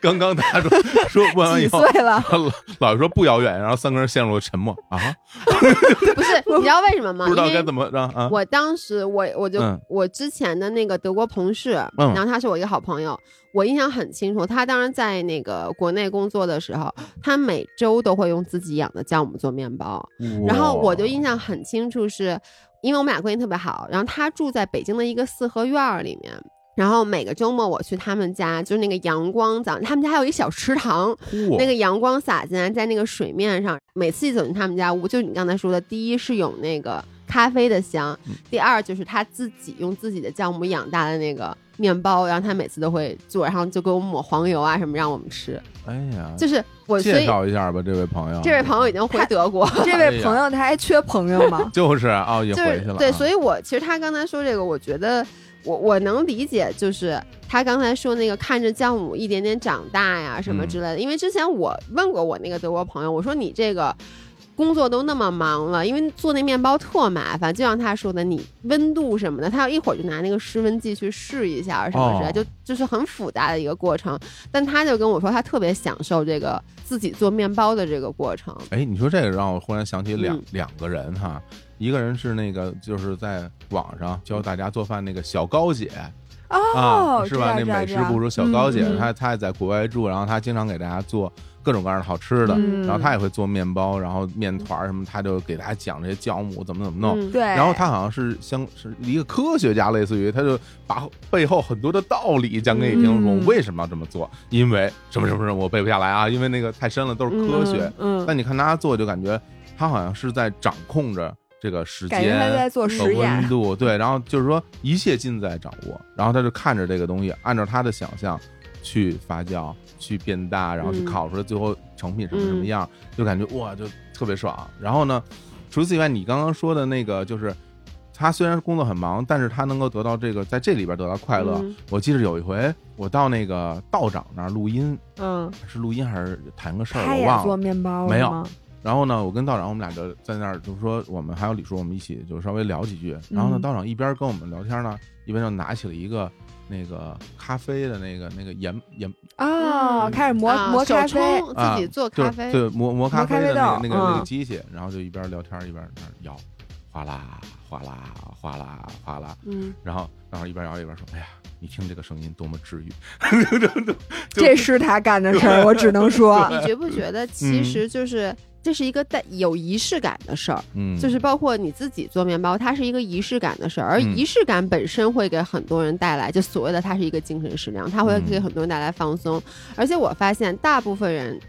刚刚他说说问完以几后，岁了？老老师说不遥远，然后三个人陷入了沉默啊，不是，你知道为什么吗？不知道该怎么着啊。我当时我我就、嗯我之前的那个德国同事，嗯然后他是我一个好朋友，我印象很清楚。他当时在那个国内工作的时候，他每周都会用自己养的酵母做面包。然后我就印象很清楚是，因为我们俩关系特别好，然后他住在北京的一个四合院儿里面。然后每个周末我去他们家，就是那个阳光早，他们家还有一小池塘，哇那个阳光洒进来，在那个水面上，每次一走进他们家屋，就你刚才说的，第一是有那个咖啡的香，嗯第二就是他自己用自己的酵母养大的那个面包，然后他每次都会做，然后就给我们抹黄油啊什么让我们吃。哎呀，就是我，介绍一下吧，这位朋友，这位朋友已经回德国。这位朋友他还缺朋友吗？就是啊，也回去了啊。对，所以我其实他刚才说这个，我觉得我我能理解，就是他刚才说那个看着酵母一点点长大呀什么嗯之类的。因为之前我问过我那个德国朋友，我说你这个工作都那么忙了，因为做那面包特麻烦，就像他说的，你温度什么的，他要一会儿就拿那个湿温计去试一下什么之类，哦就就是很复杂的一个过程。但他就跟我说，他特别享受这个自己做面包的这个过程。哎，你说这个让我忽然想起两、嗯两个人哈，一个人是那个就是在网上教大家做饭那个小高姐哦，啊，是吧？那美食博主小高姐，她她也在国外住，然后她经常给大家做各种各样的好吃的，嗯然后他也会做面包，然后面团儿什么，他就给大家讲这些酵母怎么怎么弄。嗯对，然后他好像是相是一个科学家，类似于他就把背后很多的道理讲给你听，说嗯我为什么要这么做，因为什么什么什么，我背不下来啊，因为那个太深了，都是科学。嗯，但你看他做，就感觉他好像是在掌控着这个时间和温。度，对，然后就是说一切尽在掌握，然后他就看着这个东西，按照他的想象去发酵、去变大，然后去嗯烤出来最后成品什么什么嗯样，就感觉哇，就特别爽。然后呢，除此以外，你刚刚说的那个就是。他虽然工作很忙，但是他能够得到这个，在这里边得到快乐。嗯我记得有一回，我到那个道长那儿录音，嗯，是录音还是谈个事我忘了。面包没有然后呢，我跟道长我们俩就在那儿，就是说我们还有李叔，我们一起就稍微聊几句。然后呢，嗯道长一边跟我们聊天呢，一边就拿起了一个那个咖啡的那个那个研研哦，嗯开始磨磨咖啡，自己做咖啡，对磨磨咖啡的那个那个那嗯个机器，然后就一边聊天一边在那儿摇，哗啦哗啦哗啦哗啦，嗯，然后然后一边摇一边说：“哎呀，你听这个声音多么治愈。”这是他干的事儿，我只能说，你觉不觉得其实就是这是一个带有仪式感的事儿？嗯，就是包括你自己做面包，它是一个仪式感的事儿，而嗯仪式感本身会给很多人带来，就所谓的它是一个精神食粮，它会嗯给很多人带来放松。而且我发现，大部分人，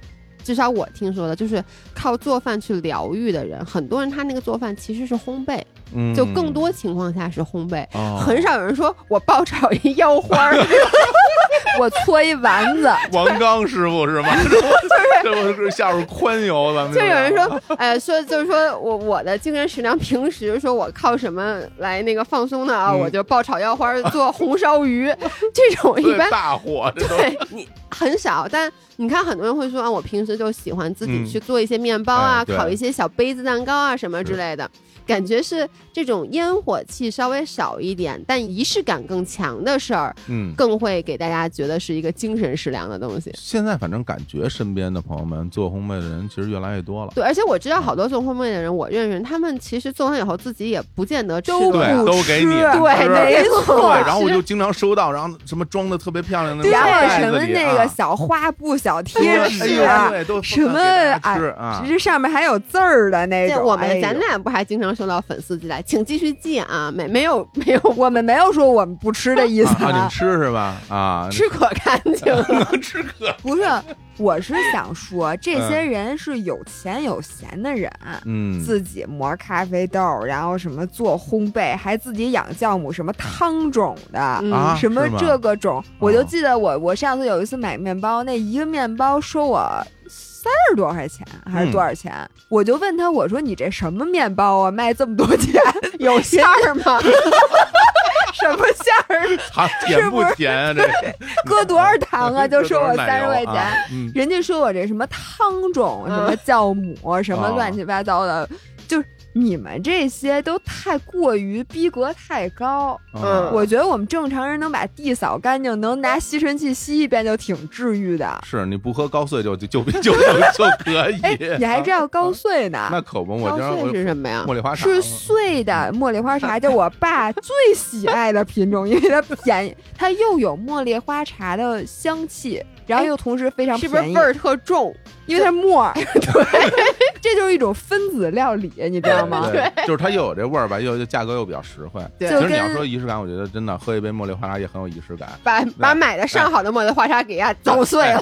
至少我听说的，就是靠做饭去疗愈的人，很多人他那个做饭其实是烘焙，嗯就更多情况下是烘焙。哦很少有人说我爆炒一腰花儿，我搓一丸子，王刚师傅是吗？这不是下边宽油，咱们就有人说，哎，说就是说我我的精神食粮，平时说我靠什么来那个放松呢啊？嗯我就爆炒腰花，做红烧鱼，这种一般大火，对你很少。但你看，很多人会说啊，我平时就喜欢自己嗯去做一些面包啊，烤一些小杯子蛋糕啊什么之类的。感觉是这种烟火气稍微少一点，但仪式感更强的事儿，嗯。更会给大家觉得是一个精神食粮的东西。现在反正感觉身边的朋友们做烘焙的人其实越来越多了，对，而且我知道好多做烘焙的人，我认识他们，其实做完以后自己也不见得吃都得对，都给你吃对没错对，然后我就经常收到，然后什么装的特别漂亮的然后袋什么那个小花布、小贴纸啊，对，都什么啊，这上面还有字儿的那种。这我们咱俩不还经常收到粉丝寄来，请继续寄啊，没没有没有我们没有说我们不吃的意思啊，啊你们吃是吧？啊，吃可干净了。能 吃可不是，我是想说，这些人是有钱有闲的人，嗯，自己磨咖啡豆，然后什么做烘焙，还自己养酵母，什么汤种的。什么这个种，我就哦记得我我上次有一次买面包，那一个面包说我三十多块钱还是多少钱？我就问他，我说你这什么面包啊，卖这么多钱？有馅儿吗？什么馅儿？他甜不甜啊？这 搁多少糖啊？就收我三十块钱。啊嗯，人家说我这什么汤种、什么酵母、什么哦乱七八糟的，就是你们这些都太过于逼格太高。嗯我觉得我们正常人能把地扫干净，能拿吸尘器吸一遍就挺治愈的。是你不喝高碎就就就就可以。哎，你还知道高碎呢？那可不，我高碎是什么呀？茉莉花茶是碎的茉莉花茶，就我爸最喜爱的品种，因为它便宜，它又有茉莉花茶的香气，然后又同时非常便宜是不是味，儿特重？因为它是沫儿。对，这就是一种分子料理，你知道吗？对，就是它又有这味儿吧，又又价格又比较实惠。对其实你要说仪式感，我觉得真的喝一杯茉莉花茶也很有仪式感。把把买的上好的茉莉花茶给它捣碎了。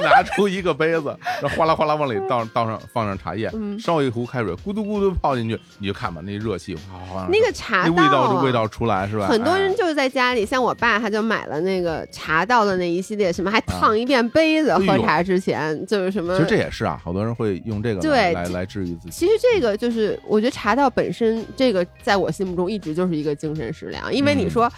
拿 拿出一个杯子，然后哗啦哗啦往里倒倒上放上茶叶，嗯烧一壶开水，咕嘟咕嘟泡进去，你就看吧，那热气哗哗哗，那个茶那味道味道出来是吧？很多哎人就是在家里，像我爸他就买了那个茶道的那一系列，什么还烫一遍杯子，喝茶之前就是什么其实。这也是啊，好多人会用这个对来来来治愈自己。其实这个就是，我觉得茶道本身这个在我心目中一直就是一个精神食粮，因为你嗯说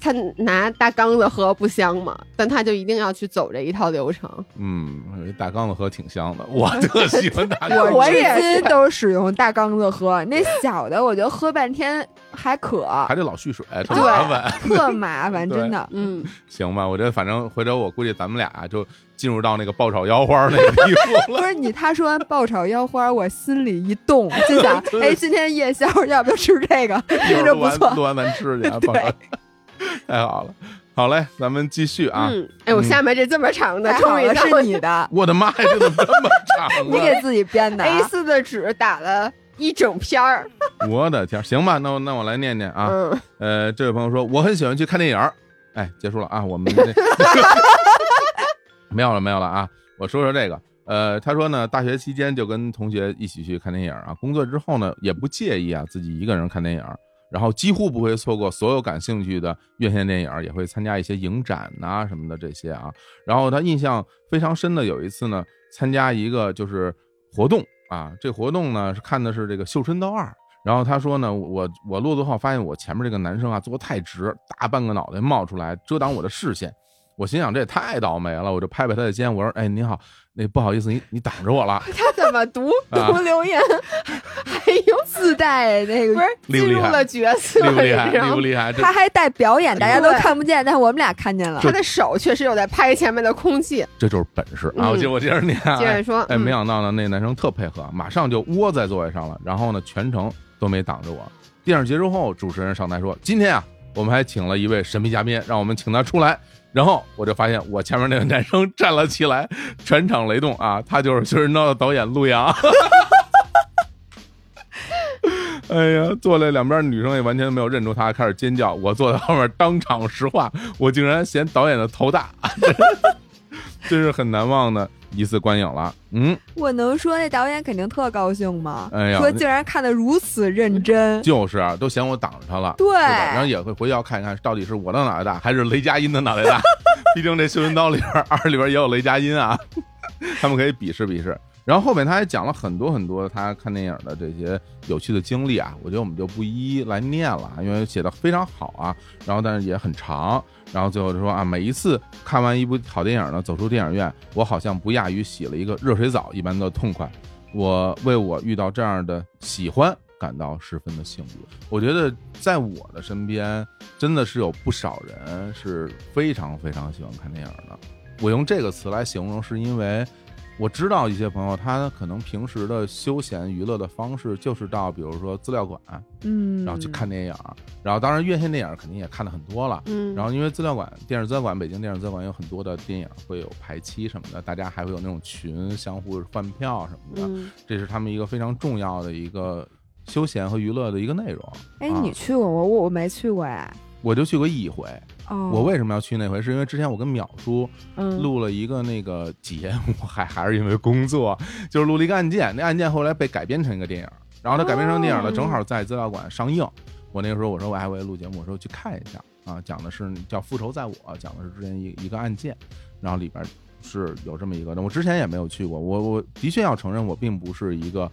他拿大缸子喝不香吗，但他就一定要去走这一套流程。嗯，大缸子喝挺香的，我特喜欢大缸子。我至今都使用大缸子喝，那小的我觉得喝半天还渴，还得老蓄水，特麻烦。特麻烦，真的。嗯，行吧，我觉得反正回头我估计咱们俩就进入到那个爆炒腰花那个地步了。不是你，他说完爆炒腰花，我心里一动，心想，哎，今天夜宵要不要吃这个？听着不错。完录完咱吃去啊，爆炒 太好了。好嘞，咱们继续啊。嗯，哎，我下面这这么长的，终于到是你的，我的妈呀，这怎么这么长你啊？给自己编的啊。A 4的纸打了一整篇儿。我的天，行吧，那我那我来念念啊。嗯，呃，这位朋友说我很喜欢去看电影儿。哎，结束了啊，我们那没有了没有了啊。我说说这个，呃，他说呢，大学期间就跟同学一起去看电影啊，工作之后呢也不介意啊自己一个人看电影，然后几乎不会错过所有感兴趣的院线电影，也会参加一些影展呐、什么的这些啊。然后他印象非常深的有一次呢，参加一个就是活动啊，这活动呢是看的是这个《绣春刀二》。然后他说呢，我我落座后发现我前面这个男生啊坐太直，大半个脑袋冒出来遮挡我的视线。我心想这也太倒霉了，我就拍拍他的肩，我说：“哎，您好，那不好意思，你你挡着我了。他怎么读啊读留言，还有自带那个不是厉不厉害进入了角色，厉不厉害？厉不厉害？这他还带表演，大家都对看不见，但是我们俩看见了。他的手确实有在拍前面的空气。这就是本事啊！嗯我接我接着念啊，接着说，哎，嗯没想到呢，那男生特配合，马上就窝在座位上了，然后呢，全程都没挡着我。电影结束后，主持人上台说：“今天啊，我们还请了一位神秘嘉宾，让我们请他出来。”然后我就发现我前面那个男生站了起来，全场雷动啊！他就是《学人刀》的导演陆阳。哎呀，坐了两边女生也完全没有认出他，开始尖叫。我坐在后面当场石化，我竟然嫌导演的头大，真是很难忘的一次观影了。嗯，我能说那导演肯定特高兴吗？哎呀说竟然看得如此认真。就是啊，都嫌我挡着他了，对？然后也会回去要看一看，到底是我的脑袋大还是雷佳音的脑袋大。毕竟这《绣春刀》里边 二里边也有雷佳音啊，他们可以比试比试。然后后面他还讲了很多很多他看电影的这些有趣的经历啊，我觉得我们就不一一来念了，因为写的非常好啊，然后但是也很长。然后最后就说啊，每一次看完一部好电影呢，走出电影院，我好像不亚于洗了一个热水澡一般的痛快。我为我遇到这样的喜欢感到十分的幸福。我觉得在我的身边，真的是有不少人是非常非常喜欢看电影的。我用这个词来形容，是因为我知道一些朋友，他可能平时的休闲娱乐的方式就是到比如说资料馆，嗯，然后去看电影，然后当然院线电影肯定也看的很多了。嗯，然后因为资料馆、电视资料馆、北京电视资料馆有很多的电影会有排期什么的，大家还会有那种群相互换票什么的，嗯这是他们一个非常重要的一个休闲和娱乐的一个内容。哎，啊你去过我我我没去过哎。我就去过一回，哦，我为什么要去那回？是因为之前我跟淼叔嗯。录了一个那个节目，还还是因为工作，就是录了一个案件，那案件后来被改编成一个电影，然后它改编成电影呢，哦。正好在资料馆上映。我那个时候我说我还会录节目，我说去看一下。啊，讲的是叫《复仇在我》，讲的是之前一一个案件，然后里边是有这么一个，我之前也没有去过，我我的确要承认，我并不是一个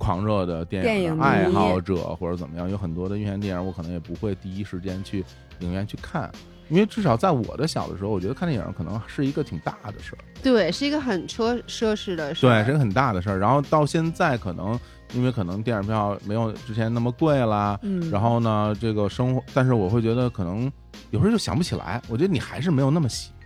狂热的电电影爱好者或者怎么样，有很多的院线电影我可能也不会第一时间去影院去看。因为至少在我的小的时候，我觉得看电影可能是一个挺大的事儿，对，是一个很奢奢侈的事儿。对，是一个很大的事儿。然后到现在，可能因为可能电影票没有之前那么贵啦，嗯，然后呢，这个生活，但是我会觉得可能有时候就想不起来。我觉得你还是没有那么喜欢，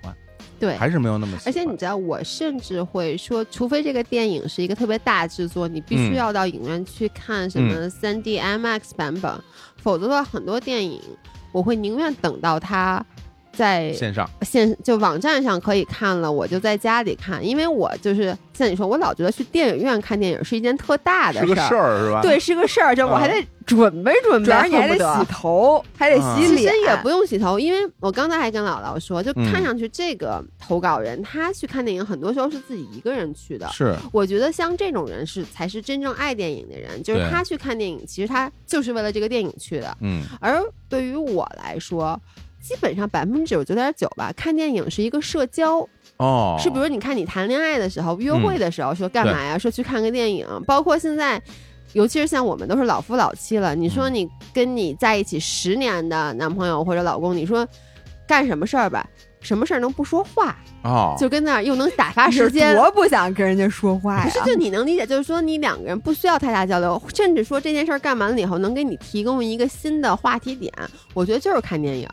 对，还是没有那么喜欢。而且你知道，我甚至会说，除非这个电影是一个特别大制作，你必须嗯要到影院去看什么三 D IMAX 版本，否则的话，很多电影我会宁愿等到它在线上，线就网站上可以看了，我就在家里看，因为我就是像你说，我老觉得去电影院看电影是一件特大的是个事事儿。是吧？对，是个事儿，就我还得准备准备，还得洗头，还得啊洗脸，其实也不用洗头，因为我刚才还跟姥姥说，就嗯看上去这个投稿人、他去看电影，很多时候是自己一个人去的。是我觉得像这种人是才是真正爱电影的人，就是他去看电影，其实他就是为了这个电影去的。嗯而对于我来说，基本上百分之九十九点九吧，看电影是一个社交，哦，是比如你看你谈恋爱的时候、约会的时候说干嘛呀？说去看个电影，包括现在。尤其是像我们都是老夫老妻了，你说你跟你在一起十年的男朋友或者老公，你说干什么事儿吧？什么事儿能不说话？哦，就跟那儿又能打发时间，多不想跟人家说话呀不是，？就你能理解，就是说你两个人不需要太大交流，甚至说这件事儿干完了以后能给你提供一个新的话题点，我觉得就是看电影。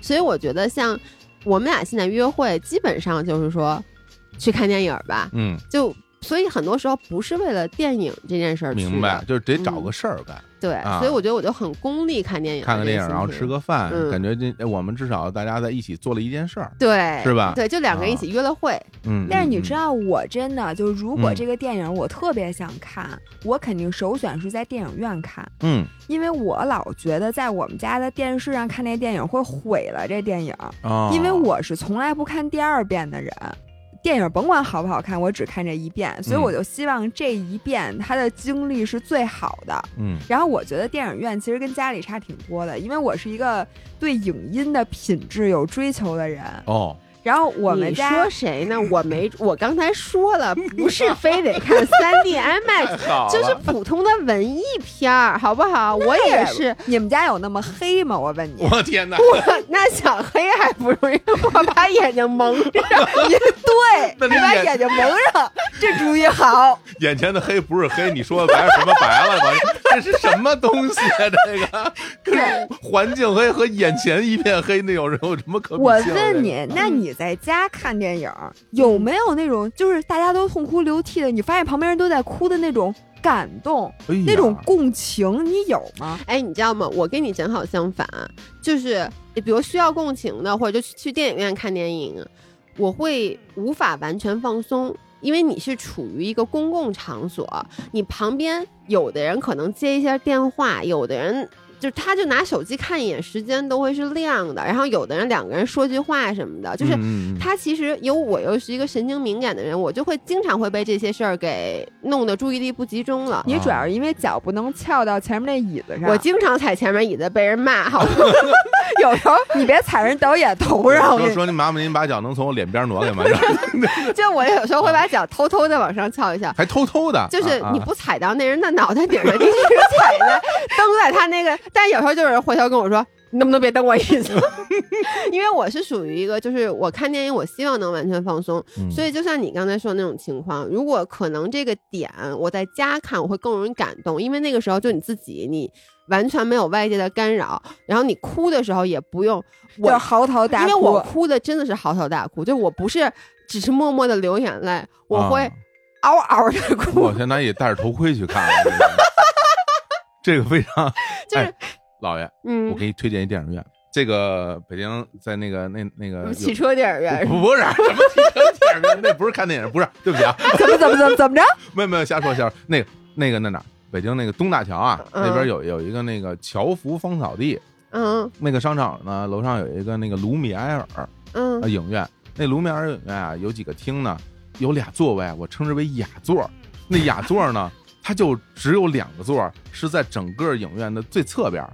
所以我觉得像我们俩现在约会，基本上就是说去看电影吧，嗯，就所以很多时候不是为了电影这件事儿，明白，就是得找嗯个事儿干，对，啊所以我觉得我就很功利看电影，看个电影，然后吃。个饭，嗯感觉这我们至少大家在一起做了一件事儿，对，是吧对，就两个人一起约了会，嗯。但是你嗯知道，我真的就如果嗯这个电影我特别想看，我肯定首选是在电影院看，嗯因为我老觉得在我们家的电视上看那电影会毁了这电影，哦，因为我是从来不看第二遍的人。电影甭管好不好看，我只看这一遍，所以嗯我就希望这一遍他的经历是最好的。嗯然后我觉得电影院其实跟家里差挺多的，因为我是一个对影音的品质有追求的人。哦，然后我们你家说谁呢？我没，我刚才说了，不是非得看三 D IMAX，就是普通的文艺片儿，好不好？我也是，你们家有那么黑吗？我问你。我天哪！我那想黑还不容易，我把眼睛蒙着。对，那你把眼睛蒙上，这主意好。眼前的黑不是黑，你说的白是什么白了？我这是什么东西啊？这个跟环境黑和眼前一片黑，那有人有什么可比我性的问你，那你在家看电影有没有那种就是大家都痛哭流涕的，你发现旁边人都在哭的那种感动，哎那种共情，你有吗？哎，你知道吗？我跟你正好相反，就是比如需要共情的，或者就去去电影院看电影，我会无法完全放松。因为你是处于一个公共场所，你旁边有的人可能接一下电话，有的人就他就拿手机看一眼，时间都会是亮的。然后有的人两个人说句话什么的，就是他其实有我又是一个神经敏感的人，我就会经常会被这些事儿给弄得注意力不集中了。你主要是因为脚不能翘到前面那椅子上。我经常踩前面椅子被人骂，好吗？有时候你别踩人导演头上，我跟你说说您麻烦您把脚能从我脸边挪开吗？就我有时候会把脚偷偷的往上翘一下，还偷偷的，就是啊你不踩到那人的脑袋顶上，你只是踩在蹬在他那个，但有时候就有人回头跟我说。你能不能别蹬我一次？因为我是属于一个，就是我看电影，我希望能完全放松。嗯所以就像你刚才说的那种情况，如果可能这个点我在家看，我会更容易感动，因为那个时候就你自己，你完全没有外界的干扰，然后你哭的时候也不用我就嚎啕大哭。因为我哭的真的是嚎啕大哭，就我不是只是默默的流眼泪，我会啊 嗷嗷的哭。我现在也戴着头盔去看了，这个非常就是哎老爷，嗯，我给你推荐一电影院，这个北京在那个那那个有汽车电影院不不是什么汽车电影院，那不是看电影，不是，对不起啊，怎么怎么怎么怎么着？没有没有瞎说瞎说，那个那个那哪儿，北京那个东大桥啊，嗯。那边有有一个那个侨福芳草地，嗯。那个商场呢楼上有一个那个卢米埃尔嗯。呃影院，那卢米埃尔影院啊有几个厅呢，有俩座位，我称之为雅座，那雅座呢，它就只有两个座，是在整个影院的最侧边。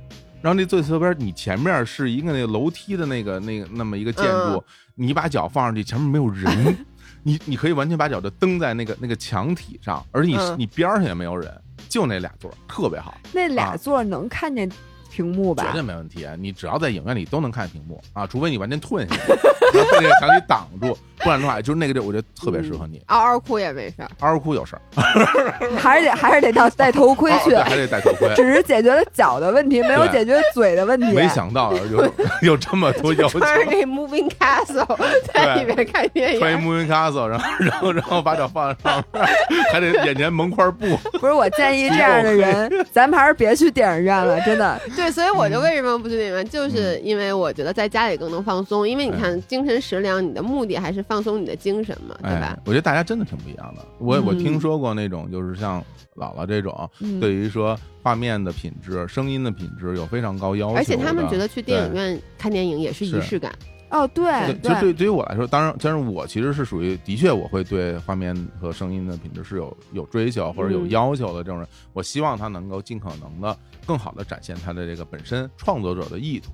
然后那最侧边，你前面是一个那个楼梯的那个那个那么一个建筑，嗯。你把脚放上去，前面没有人，你你可以完全把脚就蹬在那个那个墙体上，而且你、嗯。你边上也没有人，就那俩座特别好。那俩啊座能看见屏幕吧绝？对没问题，你只要在影院里都能看屏幕啊，除非你完全吞下去，然后被那个墙给挡住，不然的话，就是那个地儿，我觉得特别适合你。嗷嗷哭也没事儿。嗷嗷哭有事儿，还是得还是得到戴头盔去 还得戴头盔。只是解决了脚的问题，没有解决嘴的问题。没想到有有这么多要求，穿着那 Moving Castle 在里面看电影穿一，moving castle，然后然后然后把脚放在上面，还得眼前蒙块布。不是，我建议这样的人，咱们还是别去电影院了，真的。对，所以我就为什么不去电影院，就是因为我觉得在家里更能放松。因为你看精神食粮，你的目的还是放松你的精神嘛，对吧哎？，我觉得大家真的挺不一样的。我我嗯听说过那种，就是像姥姥这种，嗯对于说画面的品质、声音的品质有非常高要求。而且他们觉得去电影院看电影也是仪式感。哦，对对，就对对于我来说，当然，但是我其实是属于的确我会对画面和声音的品质是有有追求或者有嗯要求的这种人，我希望他能够尽可能的更好的展现他的这个本身创作者的意图。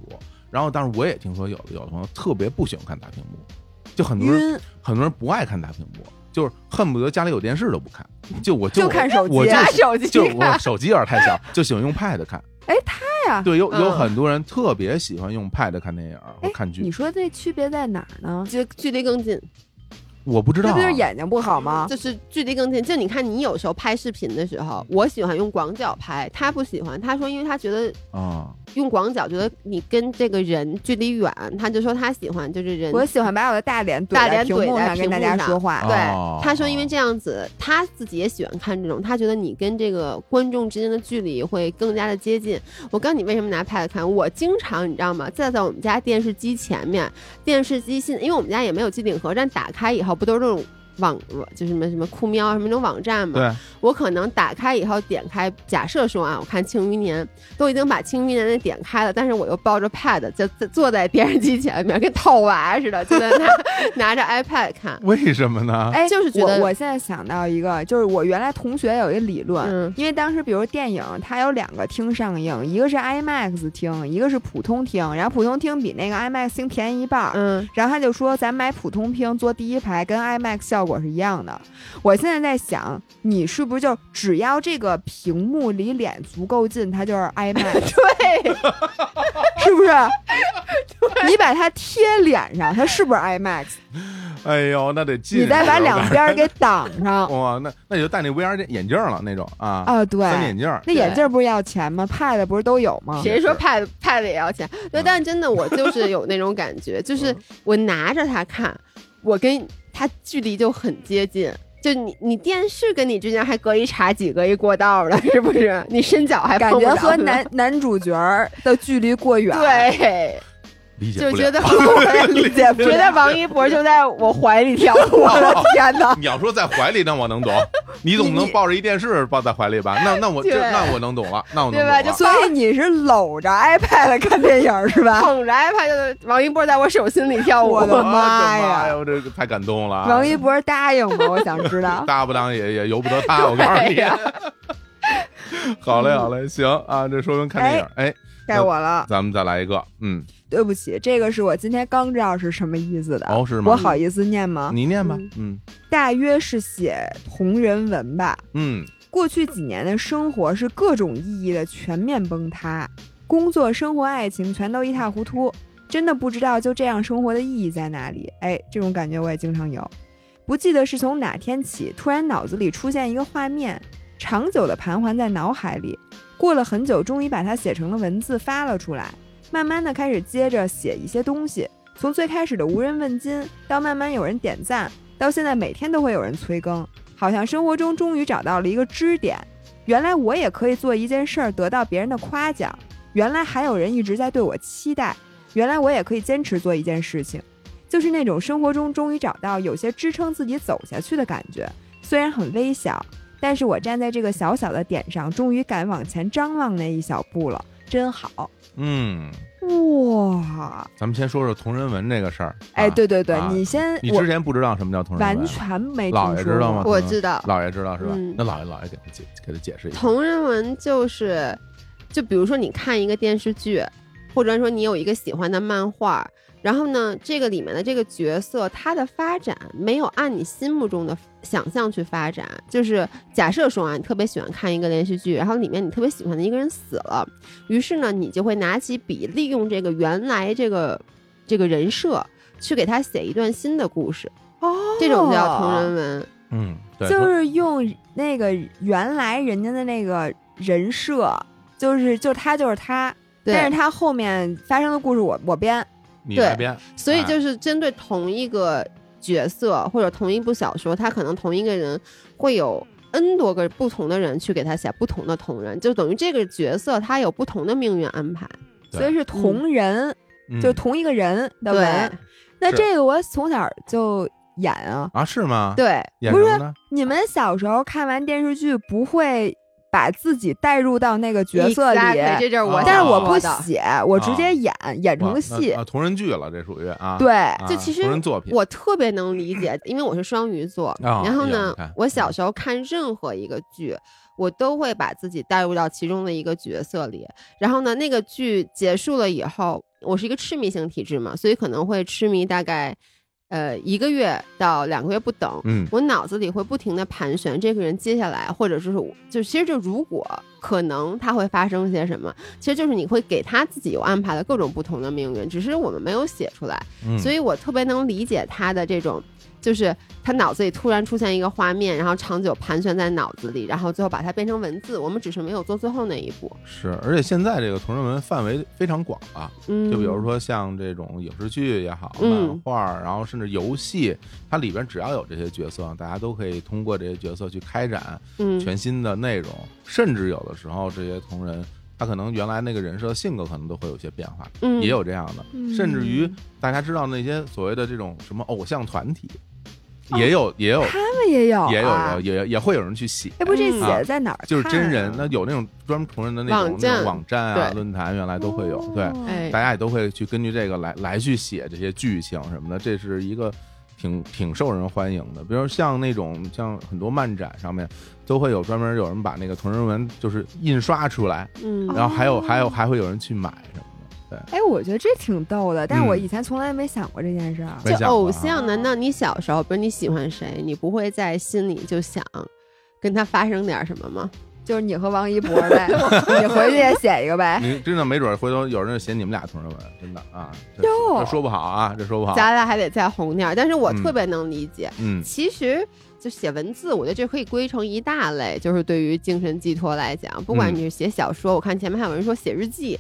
然后，但是我也听说有的有的朋友特别不喜欢看大屏幕，就很多人，很多人不爱看大屏幕，就是恨不得家里有电视都不看，就我就就看手机我就手机就我，手机有点太小，就喜欢用 Pad 看。哎，他呀，对，有有嗯很多人特别喜欢用 Pad 看电影看剧你，说这区别在哪儿呢？就距离更近，我不知道啊，这不就是眼睛不好吗？就是距离更近。就你看，你有时候拍视频的时候，我喜欢用广角拍，他不喜欢，他说因为他觉得啊。用广角觉得你跟这个人距离远，他就说他喜欢就是人我喜欢把我的大脸怼大在屏脸怼在幕上跟大家说话。对哦，他说因为这样子，他自己也喜欢看这种，他觉得你跟这个观众之间的距离会更加的接近。我告诉你为什么拿 Pad 看，我经常你知道吗？站在我们家电视机前面，电视机现因为我们家也没有机顶盒，但打开以后不都是这种。网就是什么什么酷喵什么那种网站嘛，对，我可能打开以后点开，假设说啊，我看《庆余年》，都已经把《庆余年》的点开了，但是我又抱着 Pad 就就坐在电视机前面，跟套娃似的，就在那 拿着 iPad 看。为什么呢？哎，就是觉得我我现在想到一个，就是我原来同学有一个理论，嗯因为当时比如电影它有两个厅上映，一个是 IMAX 厅，一个是普通厅，然后普通厅比那个 IMAX 厅便宜一半儿。嗯，然后他就说，咱买普通厅坐第一排，跟 IMAX 效果是一样的。我现在在想，你是不是就只要这个屏幕离脸足够近，它就是 IMAX，对，是不是？你把它贴脸上，它是不是 IMAX？哎呦，那得近。你再把两边给挡上。哇，那那你就戴那 VR 眼镜了那种啊，啊，对，三 D 眼镜。那眼镜不是要钱吗？Pad 不是都有吗？谁说 Pad Pad 也要钱？对，嗯但真的我就是有那种感觉，就是我拿着它看，我跟它距离就很接近。就你，你电视跟你之间还隔一茶几，隔一过道了，是不是？你伸脚还感觉和男男主角的距离过远，，对，理解。就觉得我 理解不了。觉得王一博就在我怀里跳舞，我的天哪！你要说在怀里，那我能懂。你总不能抱着一电视抱在怀里吧？那那我这那我能懂了，那我能懂了。对吧就所以你是搂着 iPad 看电影是吧？捧着 iPad 就王一博在我手心里跳舞，我的妈妈呀呀！我这个太感动了。王一博答应吗？我想知道。答不答应也也由不得他，我告诉你。好嘞，好嘞，行啊，这说明看电影，哎，该我了。咱们再来一个，嗯，对不起，这个是我今天刚知道是什么意思的。哦，是吗？我好意思念吗？你念吧嗯，嗯大约是写同人文吧。嗯过去几年的生活是各种意义的全面崩塌，工作、生活、爱情全都一塌糊涂，真的不知道就这样生活的意义在哪里。哎，这种感觉我也经常有。不记得是从哪天起，突然脑子里出现一个画面，长久的盘桓在脑海里。过了很久，终于把它写成了文字发了出来。慢慢的开始接着写一些东西，从最开始的无人问津，到慢慢有人点赞，到现在每天都会有人催更，好像生活中终于找到了一个支点。原来我也可以做一件事儿，得到别人的夸奖。原来还有人一直在对我期待。原来我也可以坚持做一件事情，就是那种生活中终于找到有些支撑自己走下去的感觉。虽然很微小，但是我站在这个小小的点上，终于敢往前张望那一小步了，真好嗯，哇！咱们先说说同人文这个事儿。哎，啊，对对对，啊你先，我你之前不知道什么叫同人文完全没听说姥爷知道吗？过我知道姥爷知道是吧嗯？那姥爷姥爷给他解给他解释一下。同人文就是，就比如说你看一个电视剧，或者说你有一个喜欢的漫画，然后呢，这个里面的这个角色他的发展没有按你心目中的想象去发展。就是假设说啊，你特别喜欢看一个连续剧，然后里面你特别喜欢的一个人死了，于是呢，你就会拿起笔，利用这个原来这个这个人设去给他写一段新的故事，哦，这种叫同人文。嗯，对，就是用那个原来人家的那个人设，就是就他就是他，对但是他后面发生的故事我我编，对你来编，哎所以就是针对同一个角色或者同一部小说，他可能同一个人会有 N 多个不同的人去给他写不同的同人，就等于这个角色他有不同的命运安排。所以是同人，嗯就同一个人的文。那这个我从小就演啊，啊是吗？，对，不是？你们小时候看完电视剧不会把自己带入到那个角色里 Exactly，这就是我啊但是我不写，我直接演，演成戏。啊，同人剧了，这属于啊，对，啊，就其实同人作品，我特别能理解，因为我是双鱼座。啊然后呢我小时候看任何一个剧，我都会把自己带入到其中的一个角色里。然后呢，那个剧结束了以后，我是一个痴迷型体质嘛，所以可能会痴迷大概呃一个月到两个月不等。嗯我脑子里会不停的盘旋这个人接下来，或者说是就其实就如果可能他会发生些什么，其实就是你会给他自己有安排的各种不同的命运，只是我们没有写出来。嗯，所以我特别能理解他的这种，就是他脑子里突然出现一个画面，然后长久盘旋在脑子里，然后最后把它变成文字。我们只是没有做最后那一步。是，而且现在这个同人文范围非常广了。嗯，就比如说像这种影视剧也好，嗯漫画，然后甚至游戏，它里边只要有这些角色，大家都可以通过这些角色去开展嗯，全新的内容，甚至有的时候这些同人，他可能原来那个人设性格可能都会有些变化，嗯也有这样的，嗯甚至于大家知道那些所谓的这种什么偶像团体，也有也有。他们也有、啊，也有也也会有人去写。哎，不，这嗯。写的在哪儿、就是真人，那有那种专门同人的那种那网站种网站啊、论坛，原来都会有。对，哎。大家也都会去根据这个来来去写这些剧情什么的，这是一个挺挺受人欢迎的。比如像那种像很多漫展上面都会有专门有人把那个同人文就是印刷出来，嗯，然后还有哦。还有还会有人去买什么的。哎，我觉得这挺逗的，但是嗯我以前从来没想过这件事儿。就没想过啊偶像，难道你小时候，比如你喜欢谁，你不会在心里就想跟他发生点什么吗？就是你和王一博呗，你回去也写一个呗。你真的没准回头有人写你们俩同人文，真的啊，这哟这说不好啊，这说不好。咱俩还得再红点儿。但是我嗯特别能理解，嗯其实就写文字，我觉得这可以归成一大类，就是对于精神寄托来讲，不管嗯你是写小说，我看前面还有人说写日记，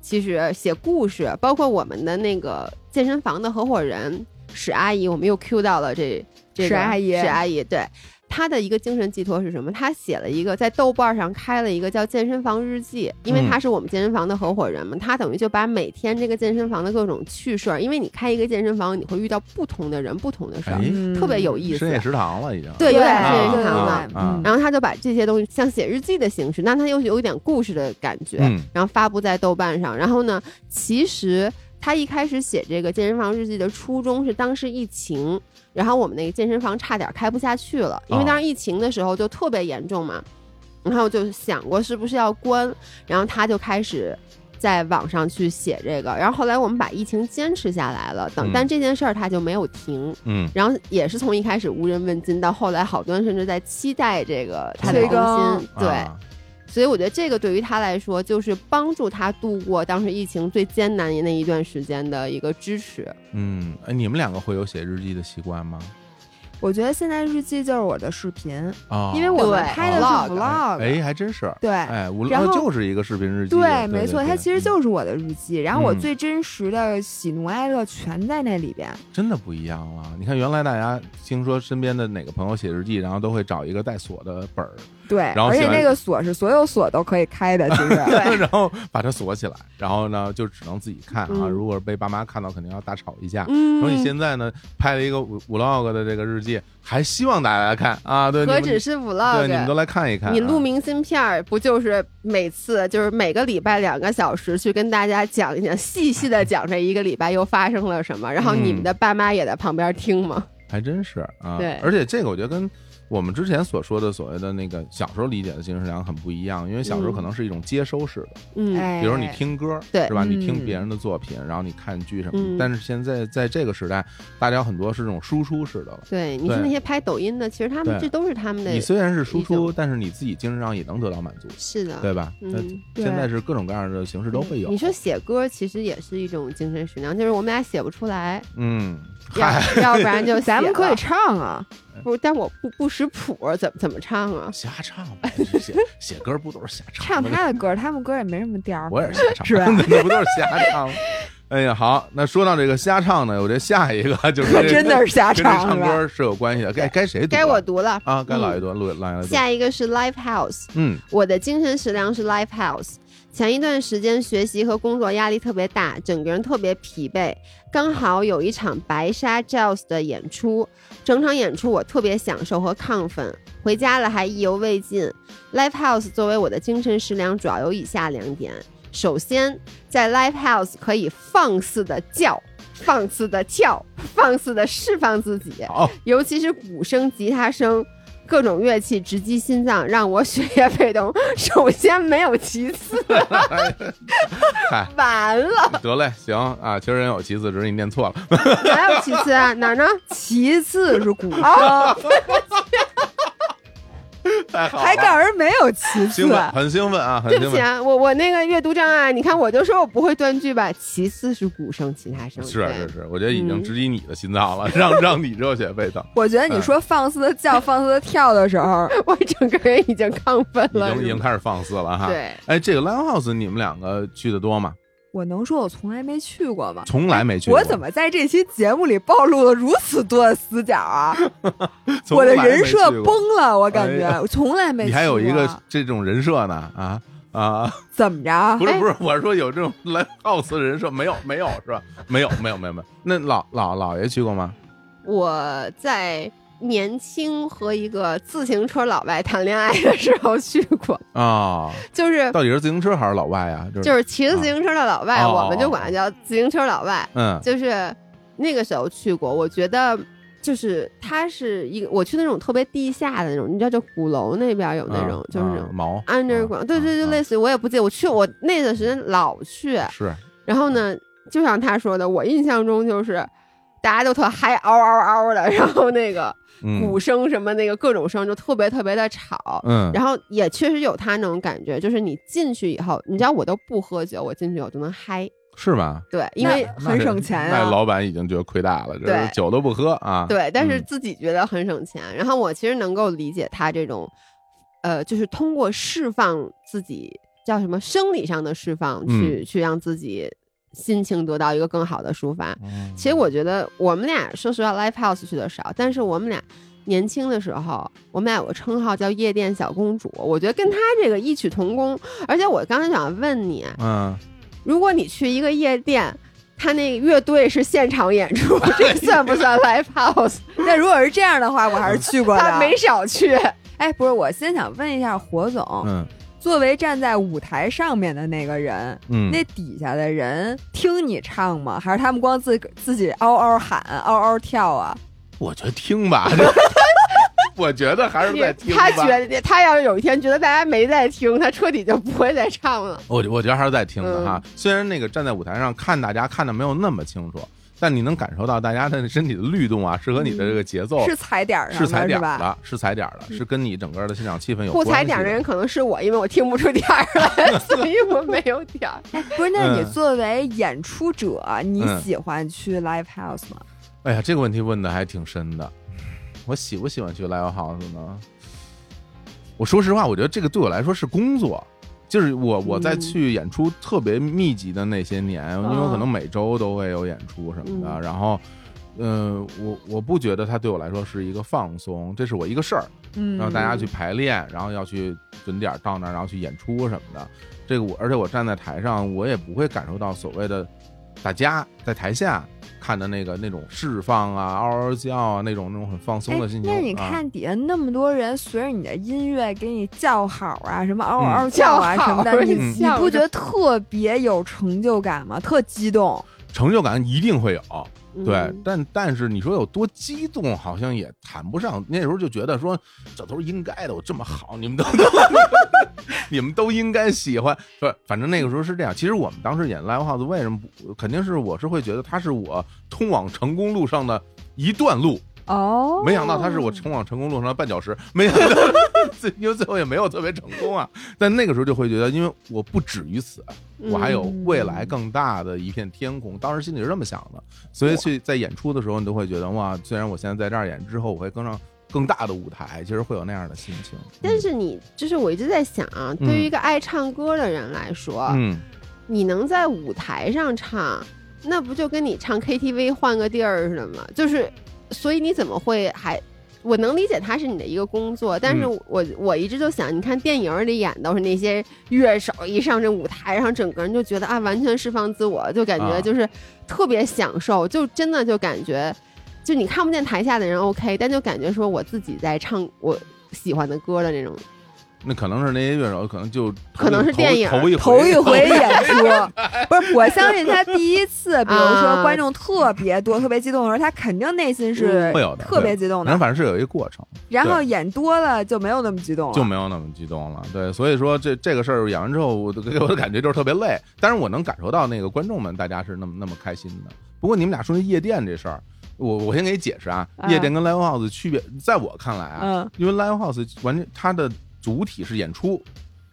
其实写故事，包括我们的那个健身房的合伙人史阿姨，我们又 Q 到了这这个史阿姨史阿姨对。她的一个精神寄托是什么？他写了一个在豆瓣上开了一个叫“健身房日记”，因为他是我们健身房的合伙人嘛，他等于就把每天这个健身房的各种趣事儿，因为你开一个健身房，你会遇到不同的人、不同的事儿，特别有意思深。夜食堂了已经。对，有点啊深夜食堂啊了。啊然后他就把这些东西像写日记的形式，那他又有一点故事的感觉，嗯然后发布在豆瓣上。然后呢，其实他一开始写这个健身房日记的初衷是当时疫情，然后我们那个健身房差点开不下去了，因为哦当时疫情的时候就特别严重嘛，然后就想过是不是要关，然后他就开始。在网上去写这个，然后后来我们把疫情坚持下来了，等、嗯。但这件事儿他就没有停，嗯。然后也是从一开始无人问津，到后来好多人甚至在期待这个他的更新，对，啊所以我觉得这个对于他来说，就是帮助他度过当时疫情最艰难的那一段时间的一个支持。嗯，哎，你们两个会有写日记的习惯吗？我觉得现在日记就是我的视频，啊，因为我们拍的是 vlog 哎，还真是，对。哎，无然后就是一个视频日记，对，没错，它其实就是我的日记，然后我嗯最真实的喜怒哀乐全在那里边。真的不一样了。你看，原来大家听说身边的哪个朋友写日记，然后都会找一个带锁的本儿，对，而且然后而且那个锁是所有锁都可以开的，其实。然后把它锁起来，然后呢就只能自己看啊。嗯如果被爸妈看到，肯定要大吵一架。嗯然后你现在呢，拍了一个 vlog 的这个日记，还希望大家来看啊？对，何止是 vlog，对，你们都。来看一看啊。你录明信片儿不就是每次就是每个礼拜两个小时去跟大家讲一讲，细细的 讲这一个礼拜又发生了什么，然后你们的爸妈也在旁边听吗？还真是啊。对而且这个我觉得跟我们之前所说的所谓的那个小时候理解的精神食粮很不一样，因为小时候嗯可能是一种接收式的，嗯，哎，比如你听歌，对。是吧？你听嗯别人的作品，然后你看剧什么但是现在在这个时代，大家很多是这种输出式的了。对，你说对那些拍抖音的，其实他们这都是他们的你，虽然是输出，但是你自己精神上也能得到满足，是的，对吧？那嗯现在是各种各样的形式都会有。你说写歌其实也是一种精神食粮，就是我们俩写不出来，嗯，要嗨，要不然就 咱们可以唱啊，不，但我不不识谱，怎么怎么唱啊？瞎唱呗，写写歌不都是瞎唱唱？他的歌，他们歌也没什么调儿。我也是瞎唱，是吧 那不都是瞎唱吗？哎呀，好，那说到这个瞎唱呢，我这下一个就 是可真的是瞎唱跟？唱歌是有关系的。该该谁读啊？该我读了。啊，该老嗯一读，录老一读。下一个是 Live House，嗯我的精神食粮是 Live House。前一段时间学习和工作压力特别大，整个人特别疲惫。刚好有一场白沙 Jazz 的演出，整场演出我特别享受和亢奋，回家了还意犹未尽。Live House 作为我的精神食粮，主要有以下两点：首先，在 Live House 可以放肆的叫。放肆的跳，放肆的释放自己，尤其是鼓声、吉他声，各种乐器直击心脏，让我血液沸腾。首先没有其次，完了，得嘞，行啊，其实人有其次，只是你念错了。哪有其次啊？哪儿呢？其次是鼓 声，太好还告诉人没有其次。兴奋，很兴奋啊，很兴奋。对不起啊，我我那个阅读障碍，你看我就说我不会断句吧。其次是鼓声、其他声，是是是，我觉得已经嗯直击你的心脏了，让让你热血沸腾，我觉得你说放肆的叫、放肆的跳的时候，我整个人已经亢奋了，是吗经已经开始放肆了哈。，对。哎，这个 live house 你们两个去的多吗？我能说我从来没去过吗？从来没去过。我怎么在这期节目里暴露了如此多的死角啊？我的人设崩了，我感觉、哎我从来没去过。你还有一个这种人设呢？啊啊！怎么着？不是不是，我是说有这种来 house 的人设没有没有是吧？没有没有没有没有。那老老老爷去过吗？我在年轻和一个自行车老外谈恋爱的时候去过，啊，就是到底是自行车还是老外啊？就是就是骑着自行车的老外，哦我们就管他叫自行车老外。嗯。就是那个时候去过，我觉得就是他是一个我去那种特别地下的那种，你知道，就鼓楼那边有那种，啊就是那种啊毛。underground，、对对，就类似似于我也不记得，我去我那段时间老去，是。然后呢，就像他说的，我印象中就是大家都特嗨，嗷嗷嗷的，然后那个嗯鼓声什么那个各种声就特别特别的吵。嗯然后也确实有他那种感觉，就是你进去以后，你知道我都不喝酒，我进去我就能嗨，是吗？对，因为很省钱啊那老板已经觉得亏大了，这对是酒都不喝啊。对，但是嗯自己觉得很省钱。然后我其实能够理解他这种，呃，就是通过释放自己叫什么生理上的释放，嗯去去让自己心情得到一个更好的抒发。嗯其实我觉得我们俩说实话，live house 去的少，但是我们俩年轻的时候，我们俩有个称号叫夜店小公主，我觉得跟他这个异曲同工。而且我刚才想问你，嗯，如果你去一个夜店，他那个乐队是现场演出，这算不算 live house？那如果是这样的话，我还是去过的。他没少去。哎，不是，我先想问一下火总，嗯作为站在舞台上面的那个人，嗯，那底下的人听你唱吗？还是他们光自自己嗷嗷喊、嗷嗷跳啊？我觉得听吧，我觉得还是在听吧。他觉得他要是有一天觉得大家没在听，他彻底就不会再唱了。我我觉得还是在听的哈。虽然那个站在舞台上看大家看的没有那么清楚，但你能感受到大家的身体的律动啊，适合你的这个节奏，是踩点儿上是踩点儿吧？的，是踩点儿的，是跟你整个的现场气氛有不关系踩点儿的人可能是我，因为我听不出点儿来，所以我没有点儿。不是，那你嗯作为演出者，你嗯喜欢去 live house 吗？哎呀，这个问题问的还挺深的。我喜不喜欢去 live house 呢？我说实话，我觉得这个对我来说是工作。就是我我在嗯。去演出特别密集的那些年，因为我可能每周都会有演出什么的，嗯。然后，嗯、我我不觉得它对我来说是一个放松，这是我一个事儿，嗯，让大家去排练，然后要去准点儿到那儿，然后去演出什么的。这个我，而且我站在台上，我也不会感受到所谓的大家在台下看的那个那种释放啊、嗷嗷叫啊那种那种很放松哎的心，情。那你啊看底下那么多人随着你的音乐给你叫好啊，什么嗷嗯嗷叫啊什么的，你嗯你不觉得特别有成就感吗？特激动。成就感一定会有，对，嗯但但是你说有多激动，好像也谈不上。那时候就觉得说，这都是应该的，我这么好，你们都 你们都应该喜欢。不，反正那个时候是这样。其实我们当时演 live house，为什么不？肯定是我是会觉得它是我通往成功路上的一段路。哦，没想到它是我通往成功路上的绊脚石，没想到 最因为最后也没有特别成功啊。但那个时候就会觉得，因为我不止于此，我还有未来更大的一片天空。当时心里是这么想的，所以去在演出的时候，你都会觉得哇，虽然我现在在这儿演，之后我会更上更大的舞台，其实会有那样的心情。但是你就是我一直在想啊，对于一个爱唱歌的人来说，嗯，你能在舞台上唱，那不就跟你唱 KTV 换个地儿似的吗？就是，所以你怎么会还？我能理解它是你的一个工作，但是嗯我我一直就想，你看电影里演都是那些乐手一上这舞台然后，整个人就觉得啊，完全释放自我，就感觉啊就是特别享受，就真的就感觉，就你看不见台下的人 OK，但就感觉说我自己在唱我喜欢的歌的那种。那可能是那些乐手，可能就可能是头电影头一头一回 演出，不是我相信他第一次，比如说啊观众特别多、特别激动的时候，他肯定内心是嗯会有的特别激动的。反正反正是有一个过程。然后演多了就没有那么激动了，就没有那么激动了。对，所以说这这个事儿演完之后，我的给我的感觉就是特别累。但是我能感受到那个观众们大家是那么那么开心的。不过你们俩说那夜店这事儿，我我先给你解释啊，啊夜店跟 live house 区别，在我看来啊，嗯因为 live house 完全它的主体是演出，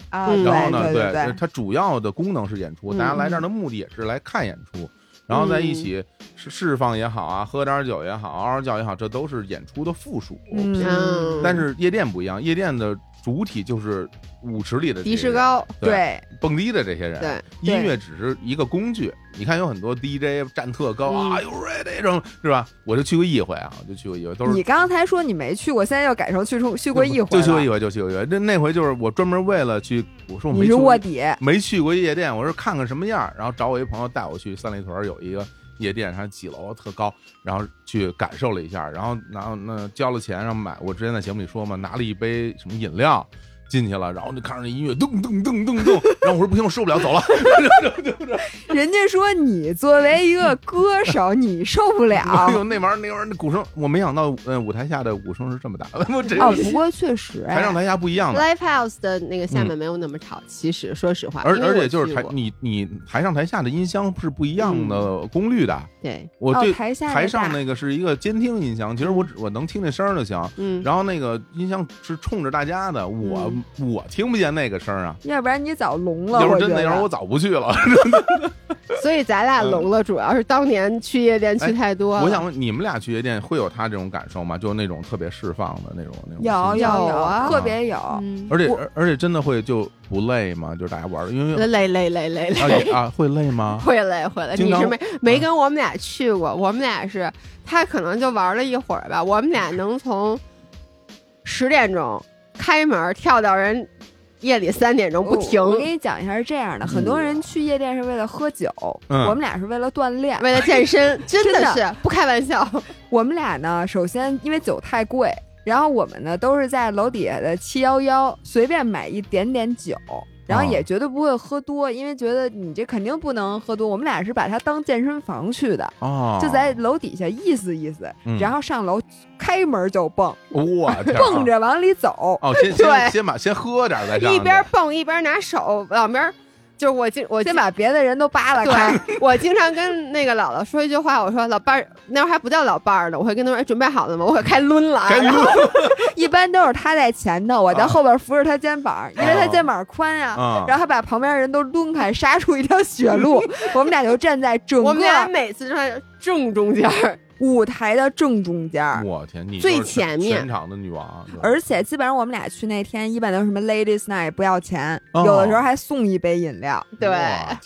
啊，然后呢，对对，它主要的功能是演出，嗯。大家来这儿的目的也是来看演出。然后在一起释释放也好啊，喝点酒也好，嗷嗷叫也好，这都是演出的附属。嗯。嗯，但是夜店不一样，夜店的主体就是舞池里的迪士高，对蹦迪的这些人，对，音乐只是一个工具。你看有很多 DJ 站特高嗯啊，有 ready 这种是吧？我就去过一回啊，我就去过一回，都是你刚才说你没去过，现在又改成去去过一回，就去过一回，就去过一回。那那回就是我专门为了去，我说我你没去过是卧底，没去过夜店，我说看看什么样，然后找我一朋友带我去三里屯有一个夜店，它几楼特高，然后去感受了一下，然后然后那交了钱，然后买，我之前在节目里说嘛，拿了一杯什么饮料。进去了，然后就看着那音乐噔噔噔噔噔，然后我说不行，我受不了，走了。人家说你作为一个歌手，你受不了。哎呦，那玩意儿那玩意儿那鼓声，我没想到，呃，舞台下的鼓声是这么大的，我真哦，不过确实，台上台下不一样的。Live House 的那个下面没有那么吵，其实说实话，而而且就是台你你台上台下的音箱是不一样的功率的。对，哦我对台下台上那个是一个监听音箱，其实我只我能听那声儿就行。嗯，然后那个音箱是冲着大家的，我我听不见那个声儿啊。要不然你早聋了。要是真的，要是我早不去了。所以咱俩聋了，主要是当年去夜店去太多了。嗯哎我想问你们俩去夜店会有他这种感受吗？就那种特别释放的那种那种有有有啊特别有。嗯，而且而而且真的会就不累吗？就是大家玩的，因为累累累累累，啊也啊会累吗？会累会累。经常你是没没跟我们俩去过，我们俩是他可能就玩了一会儿吧，我们俩能从十点钟开门跳到人夜里三点钟不停我，我给你讲一下是这样的，很多人去夜店是为了喝酒，嗯我们俩是为了锻炼。为了健身，真 的真的是不开玩笑。我们俩呢，首先因为酒太贵，然后我们呢都是在楼底下的七幺幺随便买一点点酒，然后哦也绝对不会喝多，因为觉得你这肯定不能喝多。我们俩是把它当健身房去的，哦，就在楼底下意思意思，嗯然后上楼开门就蹦，我 天啊蹦着往里走。哦，先 先对先把先喝点再上，一边蹦一边拿手往边儿，就是我经我先把别的人都扒拉开，我经常跟那个姥姥说一句话，我说老伴儿，那会儿还不叫老伴儿呢，我会跟他说哎准备好了吗？我可开抡了啊，然后 一般都是他在前头，我在啊后边扶着他肩膀，因为他肩膀宽呀、啊然后他把旁边人都抡开，杀出一条血路。我们俩就站在整我们俩每次站在正中间儿，舞台的正中间儿。我天，你最前面全场的女王，而且基本上我们俩去那天，一般都是什么 ladies night 不要钱，哦有的时候还送一杯饮料，对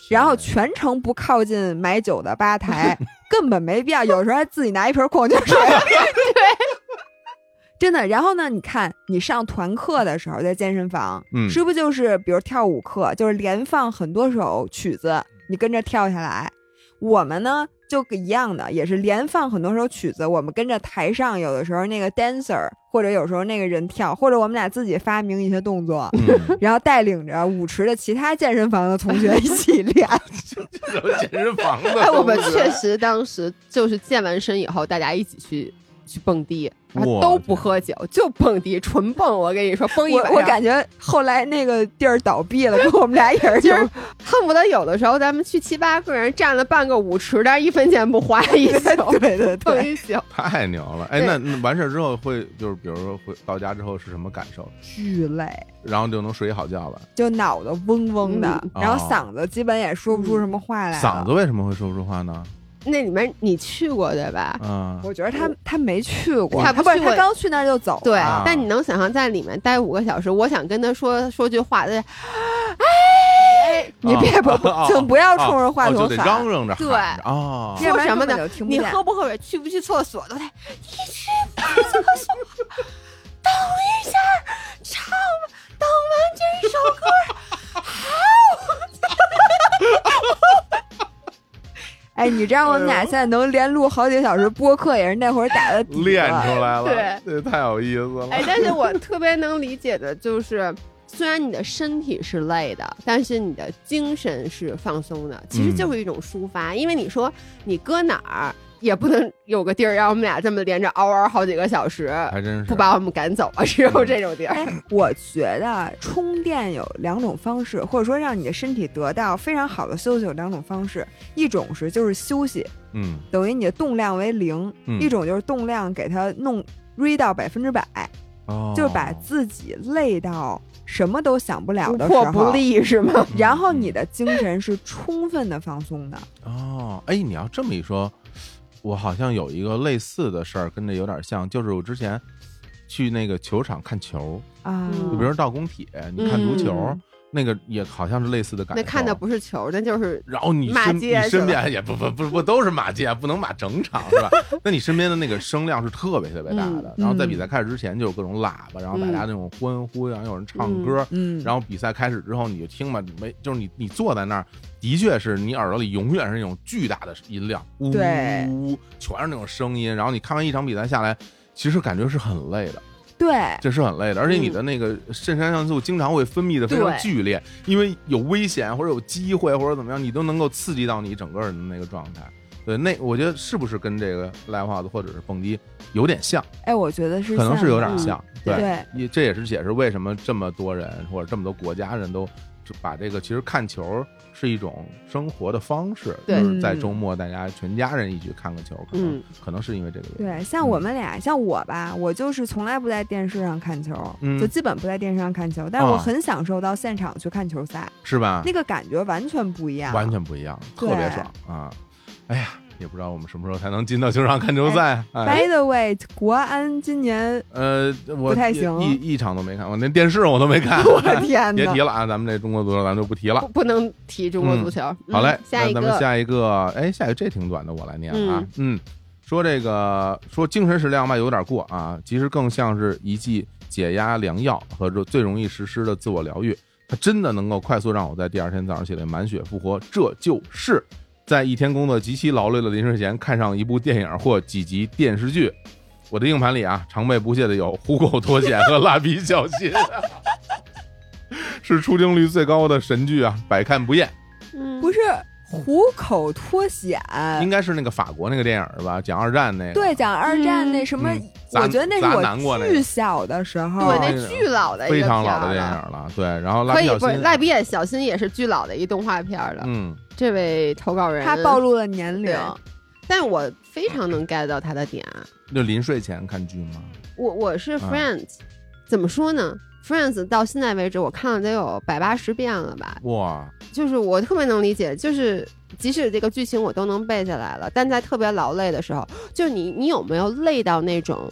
然后全程不靠近买酒的吧台，根本没必要。有时候还自己拿一瓶矿泉水。对，真的。然后呢，你看你上团课的时候，在健身房，嗯是不是就是比如跳舞课，就是连放很多首曲子，你跟着跳下来。我们呢就一样的，也是连放很多首曲子，我们跟着台上有的时候那个 dancer，或者有时候那个人跳，或者我们俩自己发明一些动作，嗯，然后带领着舞池的其他健身房的同学一起练。有健身房的哎，我们确实当时就是健完身以后，大家一起去去蹦迪，然后都不喝酒，就蹦迪，纯蹦。我跟你说，蹦一我晚上，我感觉后来那个地儿倒闭了，跟我们俩也是 就是恨不得有的时候咱们去七八个人占了半个舞池，但是一分钱不花 一宿，对对对，蹦一宿。太牛了！哎，那那完事儿之后会就是比如说回到家之后是什么感受？巨累，然后就能睡一好觉了。就脑子嗡嗡的，嗯然后哦嗓子基本也说不出什么话来了。嗓子为什么会说不出话呢？那里面你去过对吧？嗯，我觉得他他没去过，他不是他刚去那儿就走了。对，啊。但你能想象在里面待五个小时，我想跟他说说句话，他 哎，你别不请不要冲着话筒喊，嚷嚷着对。啊。要不然说什么呢？你喝不喝水，去不去厕所都得，你去厕所？等一下，唱，等完这首歌，哎，你知道我们俩现在能连录好几个小时播客，也是那会儿打的底练子出来了，对这太有意思了。哎，但是我特别能理解的就是，虽然你的身体是累的，但是你的精神是放松的，其实就是一种抒发。因为你说你搁哪儿也不能有个地儿让我们俩这么连着嗷嗷好几个小时，还真是不把我们赶走啊，只有这种地儿。哎，我觉得充电有两种方式，或者说让你的身体得到非常好的休息有两种方式，一种是就是休息，嗯等于你的动量为零；嗯一种就是动量给它弄 re 到百分之百，哦，就是把自己累到什么都想不了的时候，破不立是吗？然后你的精神是充分的放松的。哦，哎，你要这么一说，我好像有一个类似的事儿，跟这有点像，就是我之前去那个球场看球，啊，嗯就比如说到工体，你看足球，嗯那个也好像是类似的感觉。那看的不是球，那就是然后你骂身你身边也不不不不都是马街，不能马整场是吧？那你身边的那个声量是特别特别大的。嗯然后在比赛开始之前就有各种喇叭，然后大家那种欢呼，然后有人唱歌。嗯，然后比赛开始之后，你就听吧，没就是你你坐在那儿，的确是你耳朵里永远是那种巨大的音量，呜呜呜，全是那种声音。然后你看完一场比赛下来，其实感觉是很累的，对，这是很累的，而且你的那个肾上腺素经常会分泌的非常剧烈，因为有危险或者有机会或者怎么样，你都能够刺激到你整个人的那个状态。对，那我觉得是不是跟这个 live house 或者是蹦迪有点像，哎，我觉得是可能是有点像。对。也这也是解释为什么这么多人或者这么多国家人都就把这个其实看球是一种生活的方式，对就是在嗯周末大家全家人一起看个球，可能、嗯可能是因为这个原因。对，像我们俩，像我吧，我就是从来不在电视上看球，嗯就基本不在电视上看球，但是我啊很享受到现场去看球赛，是吧？那个感觉完全不一样，完全不一样，特别爽啊！哎呀，也不知道我们什么时候才能进到球场看球赛。哎，By the way，国安今年，呃，我不太行一一场都没看，我连电视我都没看。我天哪别提！了啊，咱们这中国足球咱就不提了不。不能提中国足球。嗯好嘞，下一那咱们，下一个，哎，下一个这挺短的，我来念啊。嗯，说这个说精神食粮吧，有点过啊，其实更像是一剂解压良药和这最容易实施的自我疗愈。它真的能够快速让我在第二天早上起来满血复活，这就是在一天工作极其劳累的临睡前看上一部电影或几集电视剧。我的硬盘里啊，常备不懈的有《虎口脱险》和《蜡笔小新》。是出镜率最高的神剧啊，百看不厌。嗯，不是虎口脱险，应该是那个法国那个电影是吧？讲二战那个。对，讲二战那什么，嗯我觉得那是我巨小的时候，对，那那巨老的一个非常老的电影了。对，然后蜡可以不是笔小新，蜡笔也小新也是巨老的一动画片儿了。嗯，这位投稿人他暴，露了年龄。但我非常能 get 到他的点。就临睡前看剧吗？我我是嗯 Friends，、怎么说呢？Friends 到现在为止，我看了得有百八十遍了吧。哇，就是我特别能理解，就是即使这个剧情我都能背下来了，但在特别劳累的时候，就你你有没有累到那种，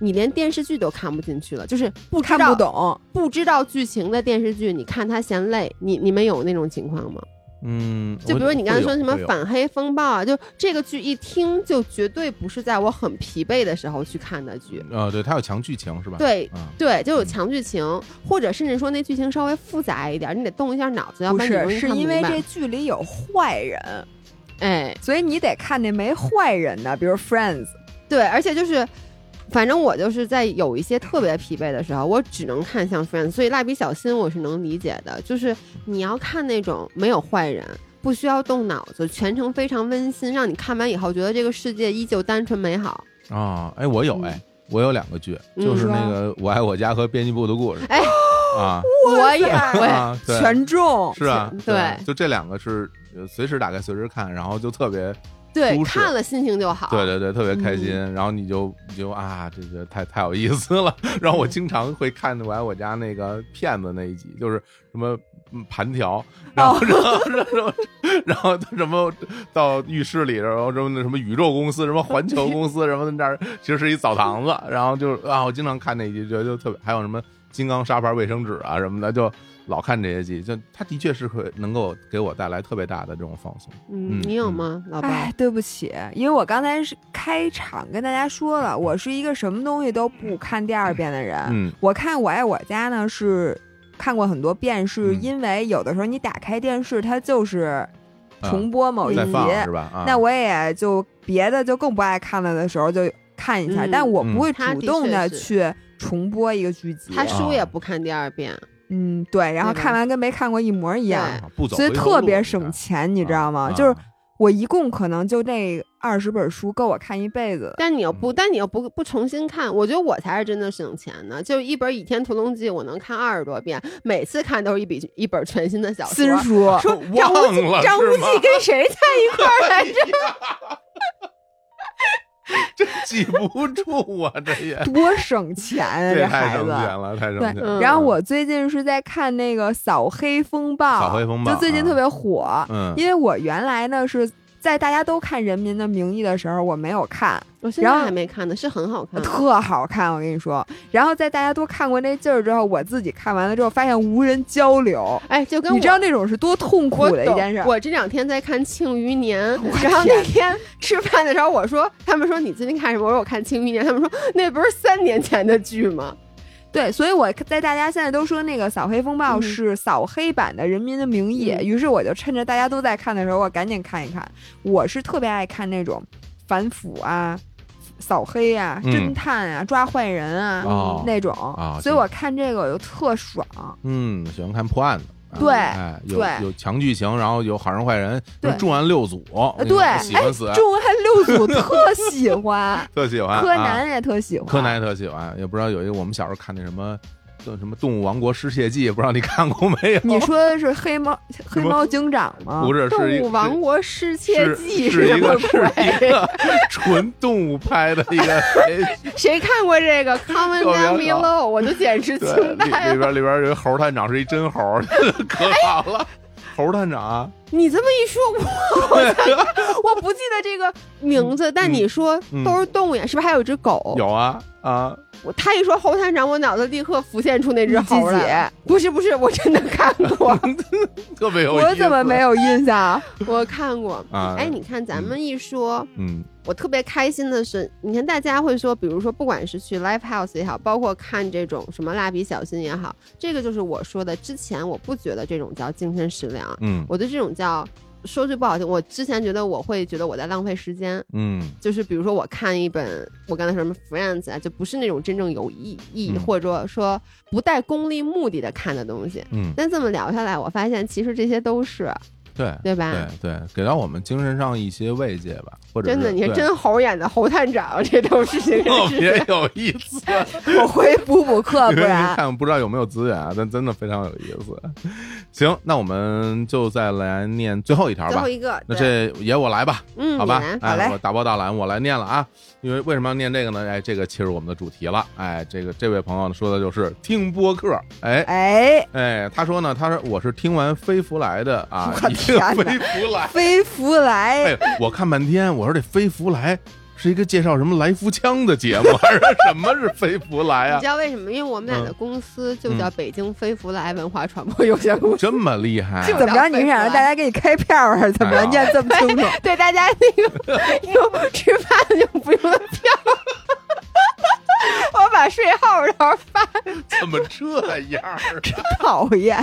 你连电视剧都看不进去了，就是不看不懂，不知道剧情的电视剧，你看它嫌累，你你们有那种情况吗？嗯，就比如你刚才说什么反黑风暴啊，就这个剧一听就绝对不是在我很疲惫的时候去看的剧。呃，对，它有强剧情是吧？对啊，对，就有强剧情，或者甚至说那剧情稍微复杂一点，你得动一下脑子，要不然你容是，易看不是因为这剧里有坏人，哎，所以你得看那没坏人的，比如 Friends。对，而且就是，反正我就是在有一些特别疲惫的时候，我只能看像 Friends，所以蜡笔小新我是能理解的，就是你要看那种没有坏人。不需要动脑子，全程非常温馨，让你看完以后觉得这个世界依旧单纯美好。啊，哎，我有哎，我有两个剧，嗯就是那个《我爱我家》和《编辑部的故事》哎，啊我也会，啊，全中，是啊，对就这两个是呃随时打开随时看，然后就特别对，看了心情就好。对对对，特别开心。嗯然后你就你就啊，这个太太有意思了。然后我经常会看《我来我家》那个骗子那一集，就是什么嗯盘条，然后、然后然后 然后什么到浴室里，然后什么那什么宇宙公司，什么环球公司，什么那儿其实是一澡堂子。然后就啊，我经常看那一集，觉得就特别，还有什么金刚砂牌卫生纸啊什么的，就。老看这些剧，就它的确是会能够给我带来特别大的这种放松。嗯嗯，你有吗，老哎？，对不起，因为我刚才是开场跟大家说了，我是一个什么东西都不看第二遍的人。嗯我看《我爱我家》呢是看过很多遍，是嗯因为有的时候你打开电视，它就是啊重播某一集，再放是吧？啊，那我也就别的就更不爱看了的时候就看一下，嗯但我不会主动的去重播一个剧集。他书啊也不看第二遍，嗯，对，然后看完跟没看过一模一样，啊不走所以特别省钱，你知道吗？啊就是我一共可能就这二十本书够我看一辈子。但你又不，嗯但你又不不重新看，我觉得我才是真的省钱呢。就一本《倚天屠龙记》，我能看二十多遍，每次看都是一笔一本全新的小说。新书，说张无忌，张无忌跟谁在一块来着？这记不住啊，这也多省钱啊！这孩子。太省钱了，太省钱对然后我最近是在看那个《扫黑风暴》，扫黑风暴就最近特别火。嗯，因为我原来呢是在大家都看《人民的名义》的时候，我没有看，我现在然后还没看呢，是很好看。特好看，我跟你说。然后在大家都看过那劲儿之后，我自己看完了之后，发现无人交流，哎，就跟你知道那种是多痛苦的一件事。我这两天在看《庆余年》，然后那天吃饭的时候，我说他们说你最近看什么？我说我看《庆余年》，他们说那不是三年前的剧吗？对，所以我在大家现在都说那个扫黑风暴嗯是扫黑版的《人民的名义》嗯于是我就趁着大家都在看的时候，我赶紧看一看。我是特别爱看那种反腐啊、扫黑啊、嗯侦探啊、抓坏人啊、哦那种，啊所以我看这个我就特爽。嗯，喜欢看破案的。啊对哎，有有强剧情，然后有好人坏人，重案六组，那对，喜欢死，重案六组 特喜欢，特喜欢。柯啊南也特喜欢，柯南也特喜欢，也不知道有一个我们小时候看那什么。叫什么《动物王国失窃记》，不知道你看过没有？你说的是黑猫黑猫警长吗？不是，动是一物王国失窃记是一个是一？个纯动物拍的一个 谁看过这个《Comment Down Below》？我就简直对，惊里呆了。里边里边有一猴探长是一真猴，可好了。猴探长啊你这么一说，我 我不记得这个名字，但你说嗯都是动物呀，是不是还有一只狗？有啊啊，我他一说猴探长，我脑子立刻浮现出那只猴来。不是不是，我真的看过，特别有意思。我怎么没？有印象？我看过。啊哎，你看咱们一说，嗯我特别开心的是，你看大家会说，比如说不管是去 live house 也好，包括看这种什么蜡笔小新也好，这个就是我说的，之前我不觉得这种叫精神食粮，嗯我对这种叫说句不好听，我之前觉得我会觉得我在浪费时间，嗯就是比如说我看一本我刚才说什么 Friends 啊，就不是那种真正有意意义、嗯或者说不带功利目的的看的东西。嗯，但这么聊下来，我发现其实这些都是对对吧？对对，给到我们精神上一些慰藉吧，或者真的，你是对真猴演的猴探长，这都是别有意思。我回补补课，不然看不知道有没有资源啊，但真的非常有意思。行，那我们就再来念最后一条吧最后。一个，那这也我来吧，嗯，好吧哎，我大包大揽，我来念了啊。因为为什么要念这个呢？哎，这个切入我们的主题了。哎，这个这位朋友呢说的就是听播客。哎哎，哎，他说呢，他说我是听完飞福来的啊，飞福来。飞福来，哎，我看半天，我说这飞福来是一个介绍什么来福枪的节目，还是什么是飞福来啊你知？道为什么？因为我们俩的嗯公司就叫北京飞福来文化传播有限公司。这么厉害？怎么着？你是想让大家给你开票啊？还是怎么念这么清楚？对大家那个用吃饭就不用票，我把税号然后发。怎么这样真？讨厌，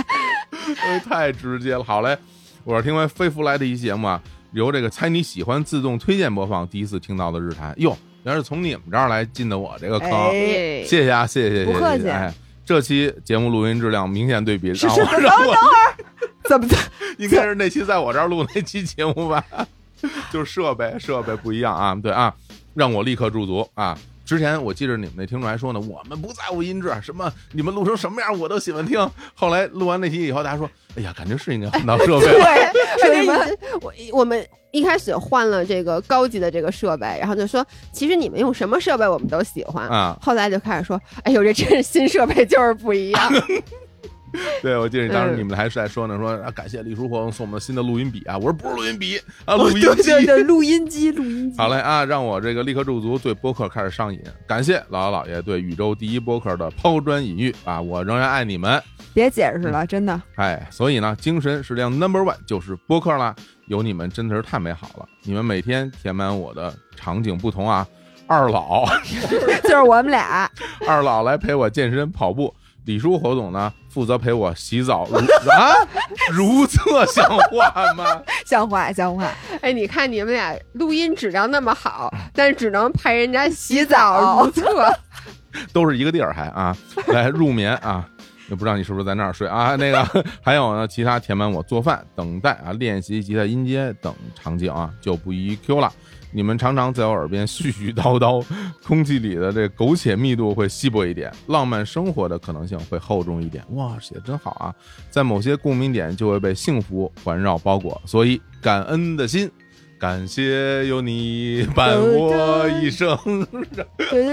哎太直接了。好嘞，我是听完飞福来的一节目啊，由这个猜你喜欢自动推荐播放，第一次听到的日坛。哟，原来是从你们这儿来进的我这个坑，哎，谢谢啊，谢谢谢谢，不客气这期节目录音质量明显对比，等等我让我 怎么的？应该是那期在我这儿录那期节目吧，就是设备设备不一样啊，对啊，让我立刻驻足啊。之前我记着你们那听众还说呢，我们不在乎音质，什么你们录成什么样我都喜欢听。后来录完那期以后，大家说，哎呀，感觉是应该 换到设备了。对，说你们我我们一开始换了这个高级的这个设备，然后就说其实你们用什么设备我们都喜欢。啊，后来就开始说，哎呦，这真是新设备就是不一样。对，我记得当时嗯你们还是在说呢，说啊，感谢李叔活送我们的新的录音笔啊，我说不是录音笔啊，录哦，音对对机。对，录音机，录音机。好嘞啊，让我这个立刻驻足，对播客开始上瘾。感谢姥姥姥爷对宇宙第一播客的抛砖引玉啊，我仍然爱你们。别解释了，真的。哎，所以呢，精神食粮 Number One 就是播客啦，有你们真的是太美好了，你们每天填满我的场景不同啊。二老，就是我们俩，二老来陪我健身跑步，李叔侯总呢负责陪我洗澡如 啊，如厕像话吗？像话像话。哎，你看你们俩录音质量那么好，但是只能陪人家洗澡澡如厕。都是一个地儿还啊，来入眠啊。也不知道你是不是在那儿睡啊？那个还有呢，其他填满我做饭、等待啊、练习吉他音阶等场景啊，就不一一 Q 了。你们常常在我耳边絮絮叨叨，空气里的这苟且密度会稀薄一点，浪漫生活的可能性会厚重一点。哇，写的真好啊！在某些共鸣点就会被幸福环绕包裹，所以感恩的心，感谢有你伴我一生。哒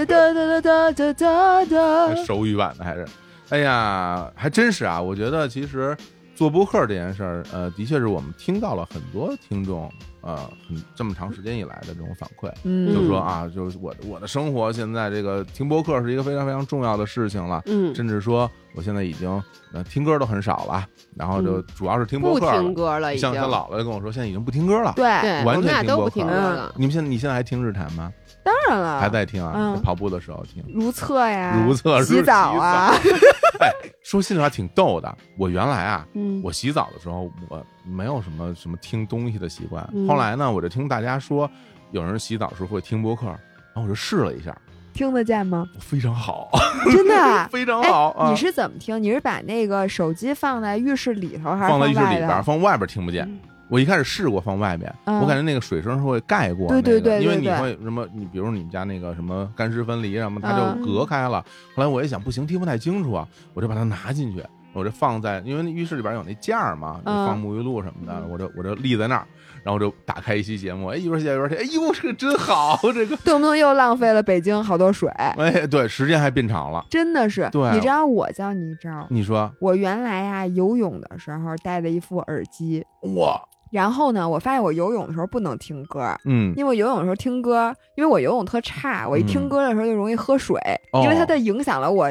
哒哒哒哒哒哒。手语版的还是，哎呀，还真是啊！我觉得其实做播客这件事儿，呃，的确是我们听到了很多听众，呃，很这么长时间以来的这种反馈，嗯，就说啊，就是我的我的生活现在这个听播客是一个非常非常重要的事情了，嗯，甚至说我现在已经呃听歌都很少了，然后就嗯主要是听播客了。听歌了，像他姥姥就跟我说，现在已经不听歌了。对，完全听播客听歌了。你们现在你现在还听日坛吗？当然了，还在听啊？嗯跑步的时候听。如厕呀，如厕洗澡啊，哎，说心里话挺逗的。我原来啊，嗯，我洗澡的时候我没有什么什么听东西的习惯。嗯后来呢，我就听大家说有人洗澡时候会听播客，然后我就试了一下，听得见吗？非常好，真的啊。非常好哎，啊！你是怎么听？你是把那个手机放在浴室里头，还是放在浴室里边，头？放外边听不见。嗯我一开始试过放外面，嗯我感觉那个水声是会盖过那对个，因为你对对对对会什么，你比如你们家那个什么干湿分离什么，它就嗯隔开了。后来我一想，不行，听不太清楚啊，我就把它拿进去，我就放在，因为那浴室里边有那架儿嘛，就嗯放沐浴露什么的，嗯我就我就立在那儿，然后就打开一期节目，哎，一边写一边听，哎呦，这个真好，这个，动不动又浪费了北京好多水，哎，对，时间还变长了。真的是。对你知道我教你一招，你说，我原来呀游泳的时候戴的一副耳机，哇，然后呢，我发现我游泳的时候不能听歌，嗯，因为我游泳的时候听歌，因为我游泳特差，我一听嗯。歌的时候就容易喝水，哦。因为它的影响了我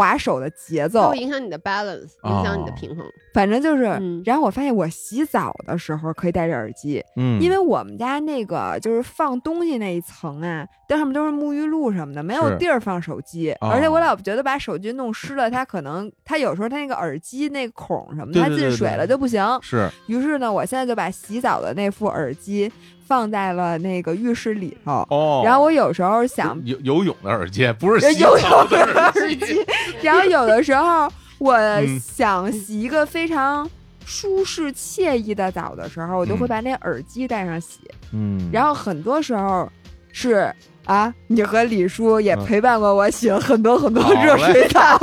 划手的节它奏会，影响你的 balance，影响你的哦平衡。反正就是。嗯然后我发现我洗澡的时候可以戴着耳机，嗯，因为我们家那个就是放东西那一层啊，那上面都是沐浴露什么的，没有地儿放手机。哦而且我老觉得把手机弄湿了，它可能它有时候它那个耳机那个孔什么的，它进水了就不行。是于是呢，我现在就把洗澡的那副耳机放在了那个浴室里头。哦，然后我有时候想游游泳的耳机，不是洗游澡的泳的耳机。然后有的时候 我嗯想洗一个非常舒适惬意的澡的时候，我就会嗯把那耳机戴上洗。嗯，然后很多时候是啊，你和李叔也嗯陪伴过我洗了很多很多热水澡，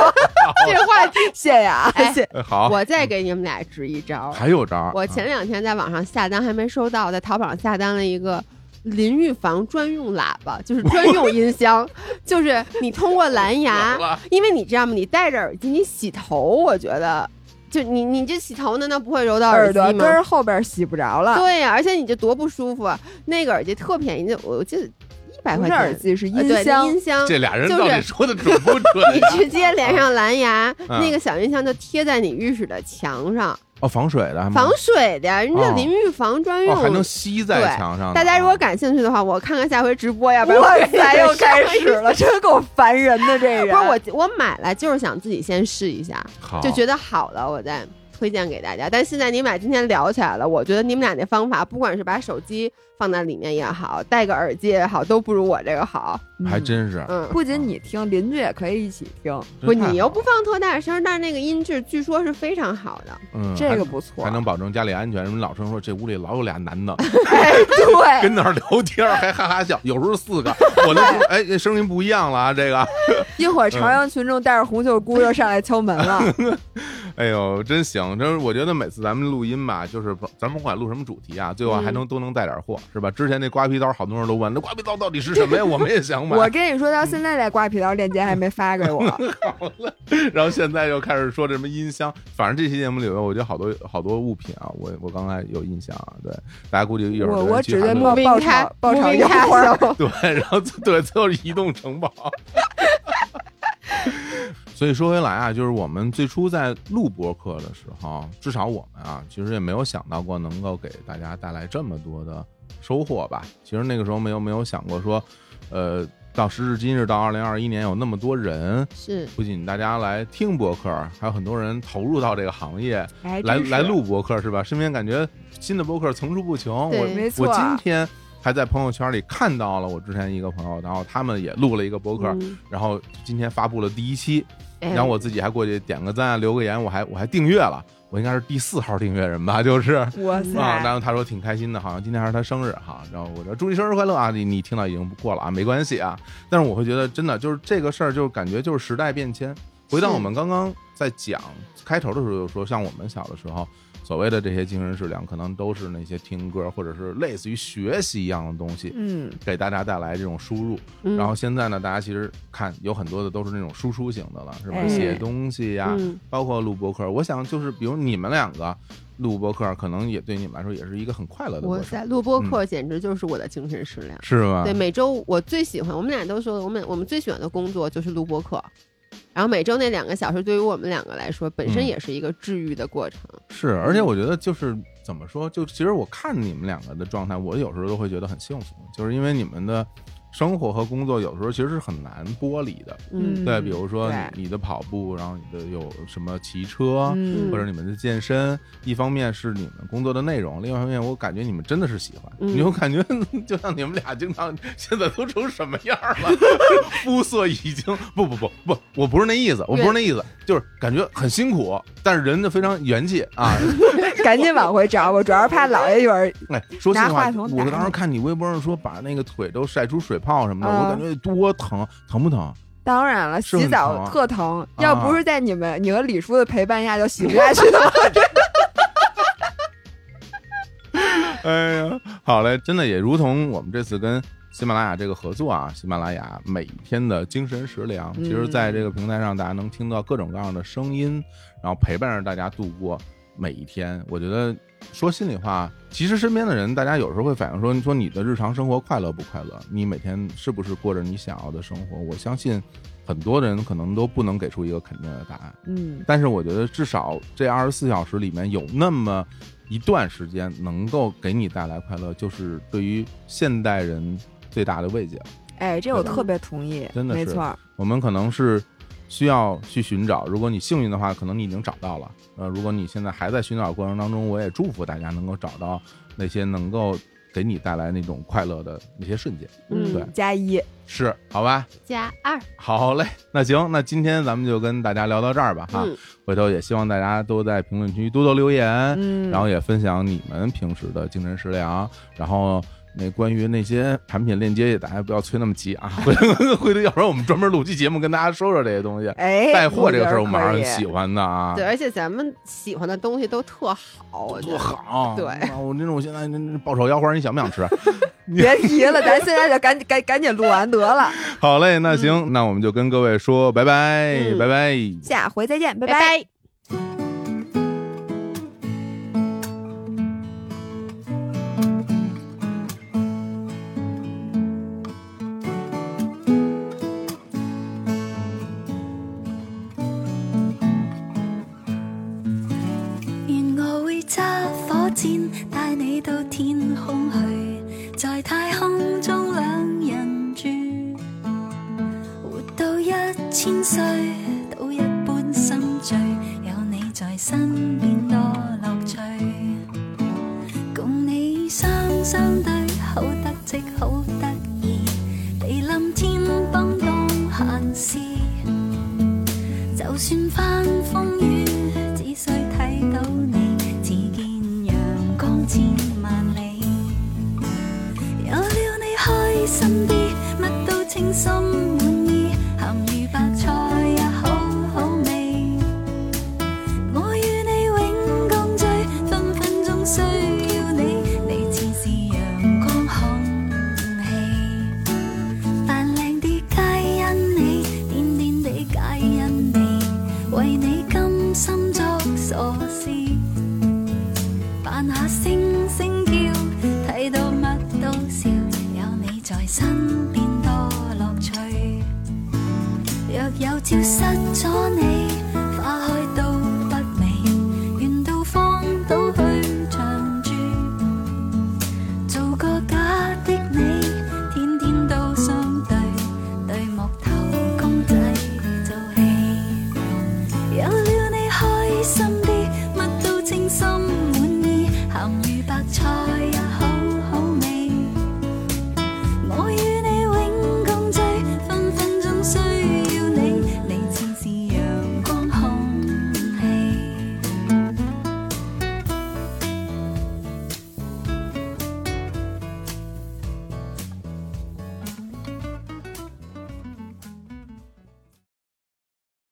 这话题，谢谢啊，哎谢。哎好，我再给你们俩支一招。还有招儿，我前两天在网上下单还没收到，在淘宝上下单了一个淋浴房专用喇叭，就是专用音箱，就是你通过蓝牙因为你知道吗？你戴着耳机你洗头，我觉得就你你这洗头难道不会揉到耳？朵根儿后边洗不着了，对呀、而且你这多不舒服啊！那个耳机特便宜，就我记得一百块钱。耳机是音箱，音箱，这俩人就是到底 说的准不准你？直接连上蓝牙，嗯那个小音箱就贴在你浴室的墙上，哦，防水的，防水的，人家哦淋浴房专用。哦，还能吸在对墙上。大家如果感兴趣的话，我看看下回直播，要不然哇我又开始了，真够烦人的这人。不是我，我买来就是想自己先试一下，就觉得好了，我再推荐给大家。但现在你们俩今天聊起来了，我觉得你们俩那方法，不管是把手机放在里面也好，戴个耳机也好，都不如我这个好。还真是，嗯，不仅你听，邻居也可以一起听，不，你又不放特大声，但是那个音质据说是非常好的。嗯，这个不错。还能保证家里安全。什么老生说这屋里老有俩男的 哎，对，跟那儿聊天，还哈哈笑，有时候四个，我都说 哎，这声音不一样了啊，这个，一会儿朝阳群众带着红袖箍就上来敲门了。哎呦，真行！真是我觉得每次咱们录音吧，就是咱甭管录什么主题啊，最后还能都能带点货，是吧？之前那刮皮刀，好多人都问，那刮皮刀到底是什么呀？我们也想买。我跟你说，到现在那刮皮刀链接还没发给我。好了然后现在又开始说这什么音箱，反正这期节目里面，我觉得好多好多物品啊，我我刚才有印象啊，对，大家估计一会儿我我去韩国指定爆爆炒爆炒一腰花。对，然后对，最后是移动城堡。所以说回来啊，就是我们最初在录播客的时候，至少我们啊，其实也没有想到过能够给大家带来这么多的收获吧。其实那个时候没有没有想过说，呃，到时至今日，到二零二一年，有那么多人，是，不仅大家来听博客，还有很多人投入到这个行业哎，来来录博客，是吧？身边感觉新的博客层出不穷。对我没错我今天还在朋友圈里看到了我之前一个朋友，然后他们也录了一个博客，嗯然后今天发布了第一期，哎然后我自己还过去点个赞、留个言，我还我还订阅了，我应该是第四号订阅人吧，就是。哇塞啊，然！后他说挺开心的，好像今天还是他生日哈，然后我说祝你生日快乐啊！你你听到已经过了啊，没关系啊。但是我会觉得真的就是这个事儿，就是感觉就是时代变迁。回到我们刚刚在讲开头的时候，就说像我们小的时候，所谓的这些精神食粮，可能都是那些听歌或者是类似于学习一样的东西，嗯，给大家带来这种输入。嗯然后现在呢，大家其实看有很多的都是那种输出型的了，是吧？哎写东西呀，嗯包括录播客。我想就是比如你们两个录播客，可能也对你们来说也是一个很快乐的我在，录播课简直就是我的精神食粮。是吗？对，每周我最喜欢，我们俩都说，我们我们最喜欢的工作就是录播课。然后每周那两个小时，对于我们两个来说，本身嗯也是一个治愈的过程。是，而且我觉得就是怎么说，就其实我看你们两个的状态，我有时候都会觉得很幸福，就是因为你们的生活和工作有时候其实是很难剥离的。嗯。对，比如说你你的跑步，然后你的有什么骑车，嗯。或者你们的健身，一方面是你们工作的内容，另外一方面我感觉你们真的是喜欢，嗯。你就感觉 就像你们俩经常现在都成什么样了，肤色已经不不不不，我不是那意思，我不是那意思，就是感觉很辛苦，但是人呢非常元气啊。赶紧往回找我，主要是怕姥爷一会儿哎，说心话我当时看你微博上说把那个腿都晒出水泡什么的，啊我感觉多疼，疼不疼？当然了，洗澡啊特疼，啊要不是在你们你和李叔的陪伴下，就洗不下去了。哎呀，好嘞，真的也如同我们这次跟喜马拉雅这个合作啊，喜马拉雅每天的精神食粮，嗯其实在这个平台上，大家能听到各种各样的声音，然后陪伴着大家度过每一天。我觉得说心里话，其实身边的人，大家有时候会反映说，你说你的日常生活快乐不快乐？你每天是不是过着你想要的生活？我相信很多人可能都不能给出一个肯定的答案。嗯，但是我觉得至少这二十四小时里面有那么一段时间能够给你带来快乐，就是对于现代人最大的慰藉了。哎，这我特别同意，真的是没错，我们可能是需要去寻找，如果你幸运的话，可能你已经找到了。呃，如果你现在还在寻找过程当中，我也祝福大家能够找到那些能够给你带来那种快乐的那些瞬间。嗯对，加一，是，好吧，加二，好嘞，那行，那今天咱们就跟大家聊到这儿吧，哈。嗯，回头也希望大家都在评论区多多留言，嗯，然后也分享你们平时的精神食粮，然后。那关于那些产品链接，也大家不要催那么急啊！回头 回头，要不然我们专门录期节目跟大家说说这些东西。哎，带货这个事儿，我马上喜欢的啊，对，而且咱们喜欢的东西都特好，我觉多得。好。对啊我那种现在这这爆炒腰花，你想不想吃？别提了，咱现在就赶紧赶赶紧录完得了，好嘞，那行，那我们就跟各位说拜拜，嗯拜拜。下回再见，拜拜拜。拜。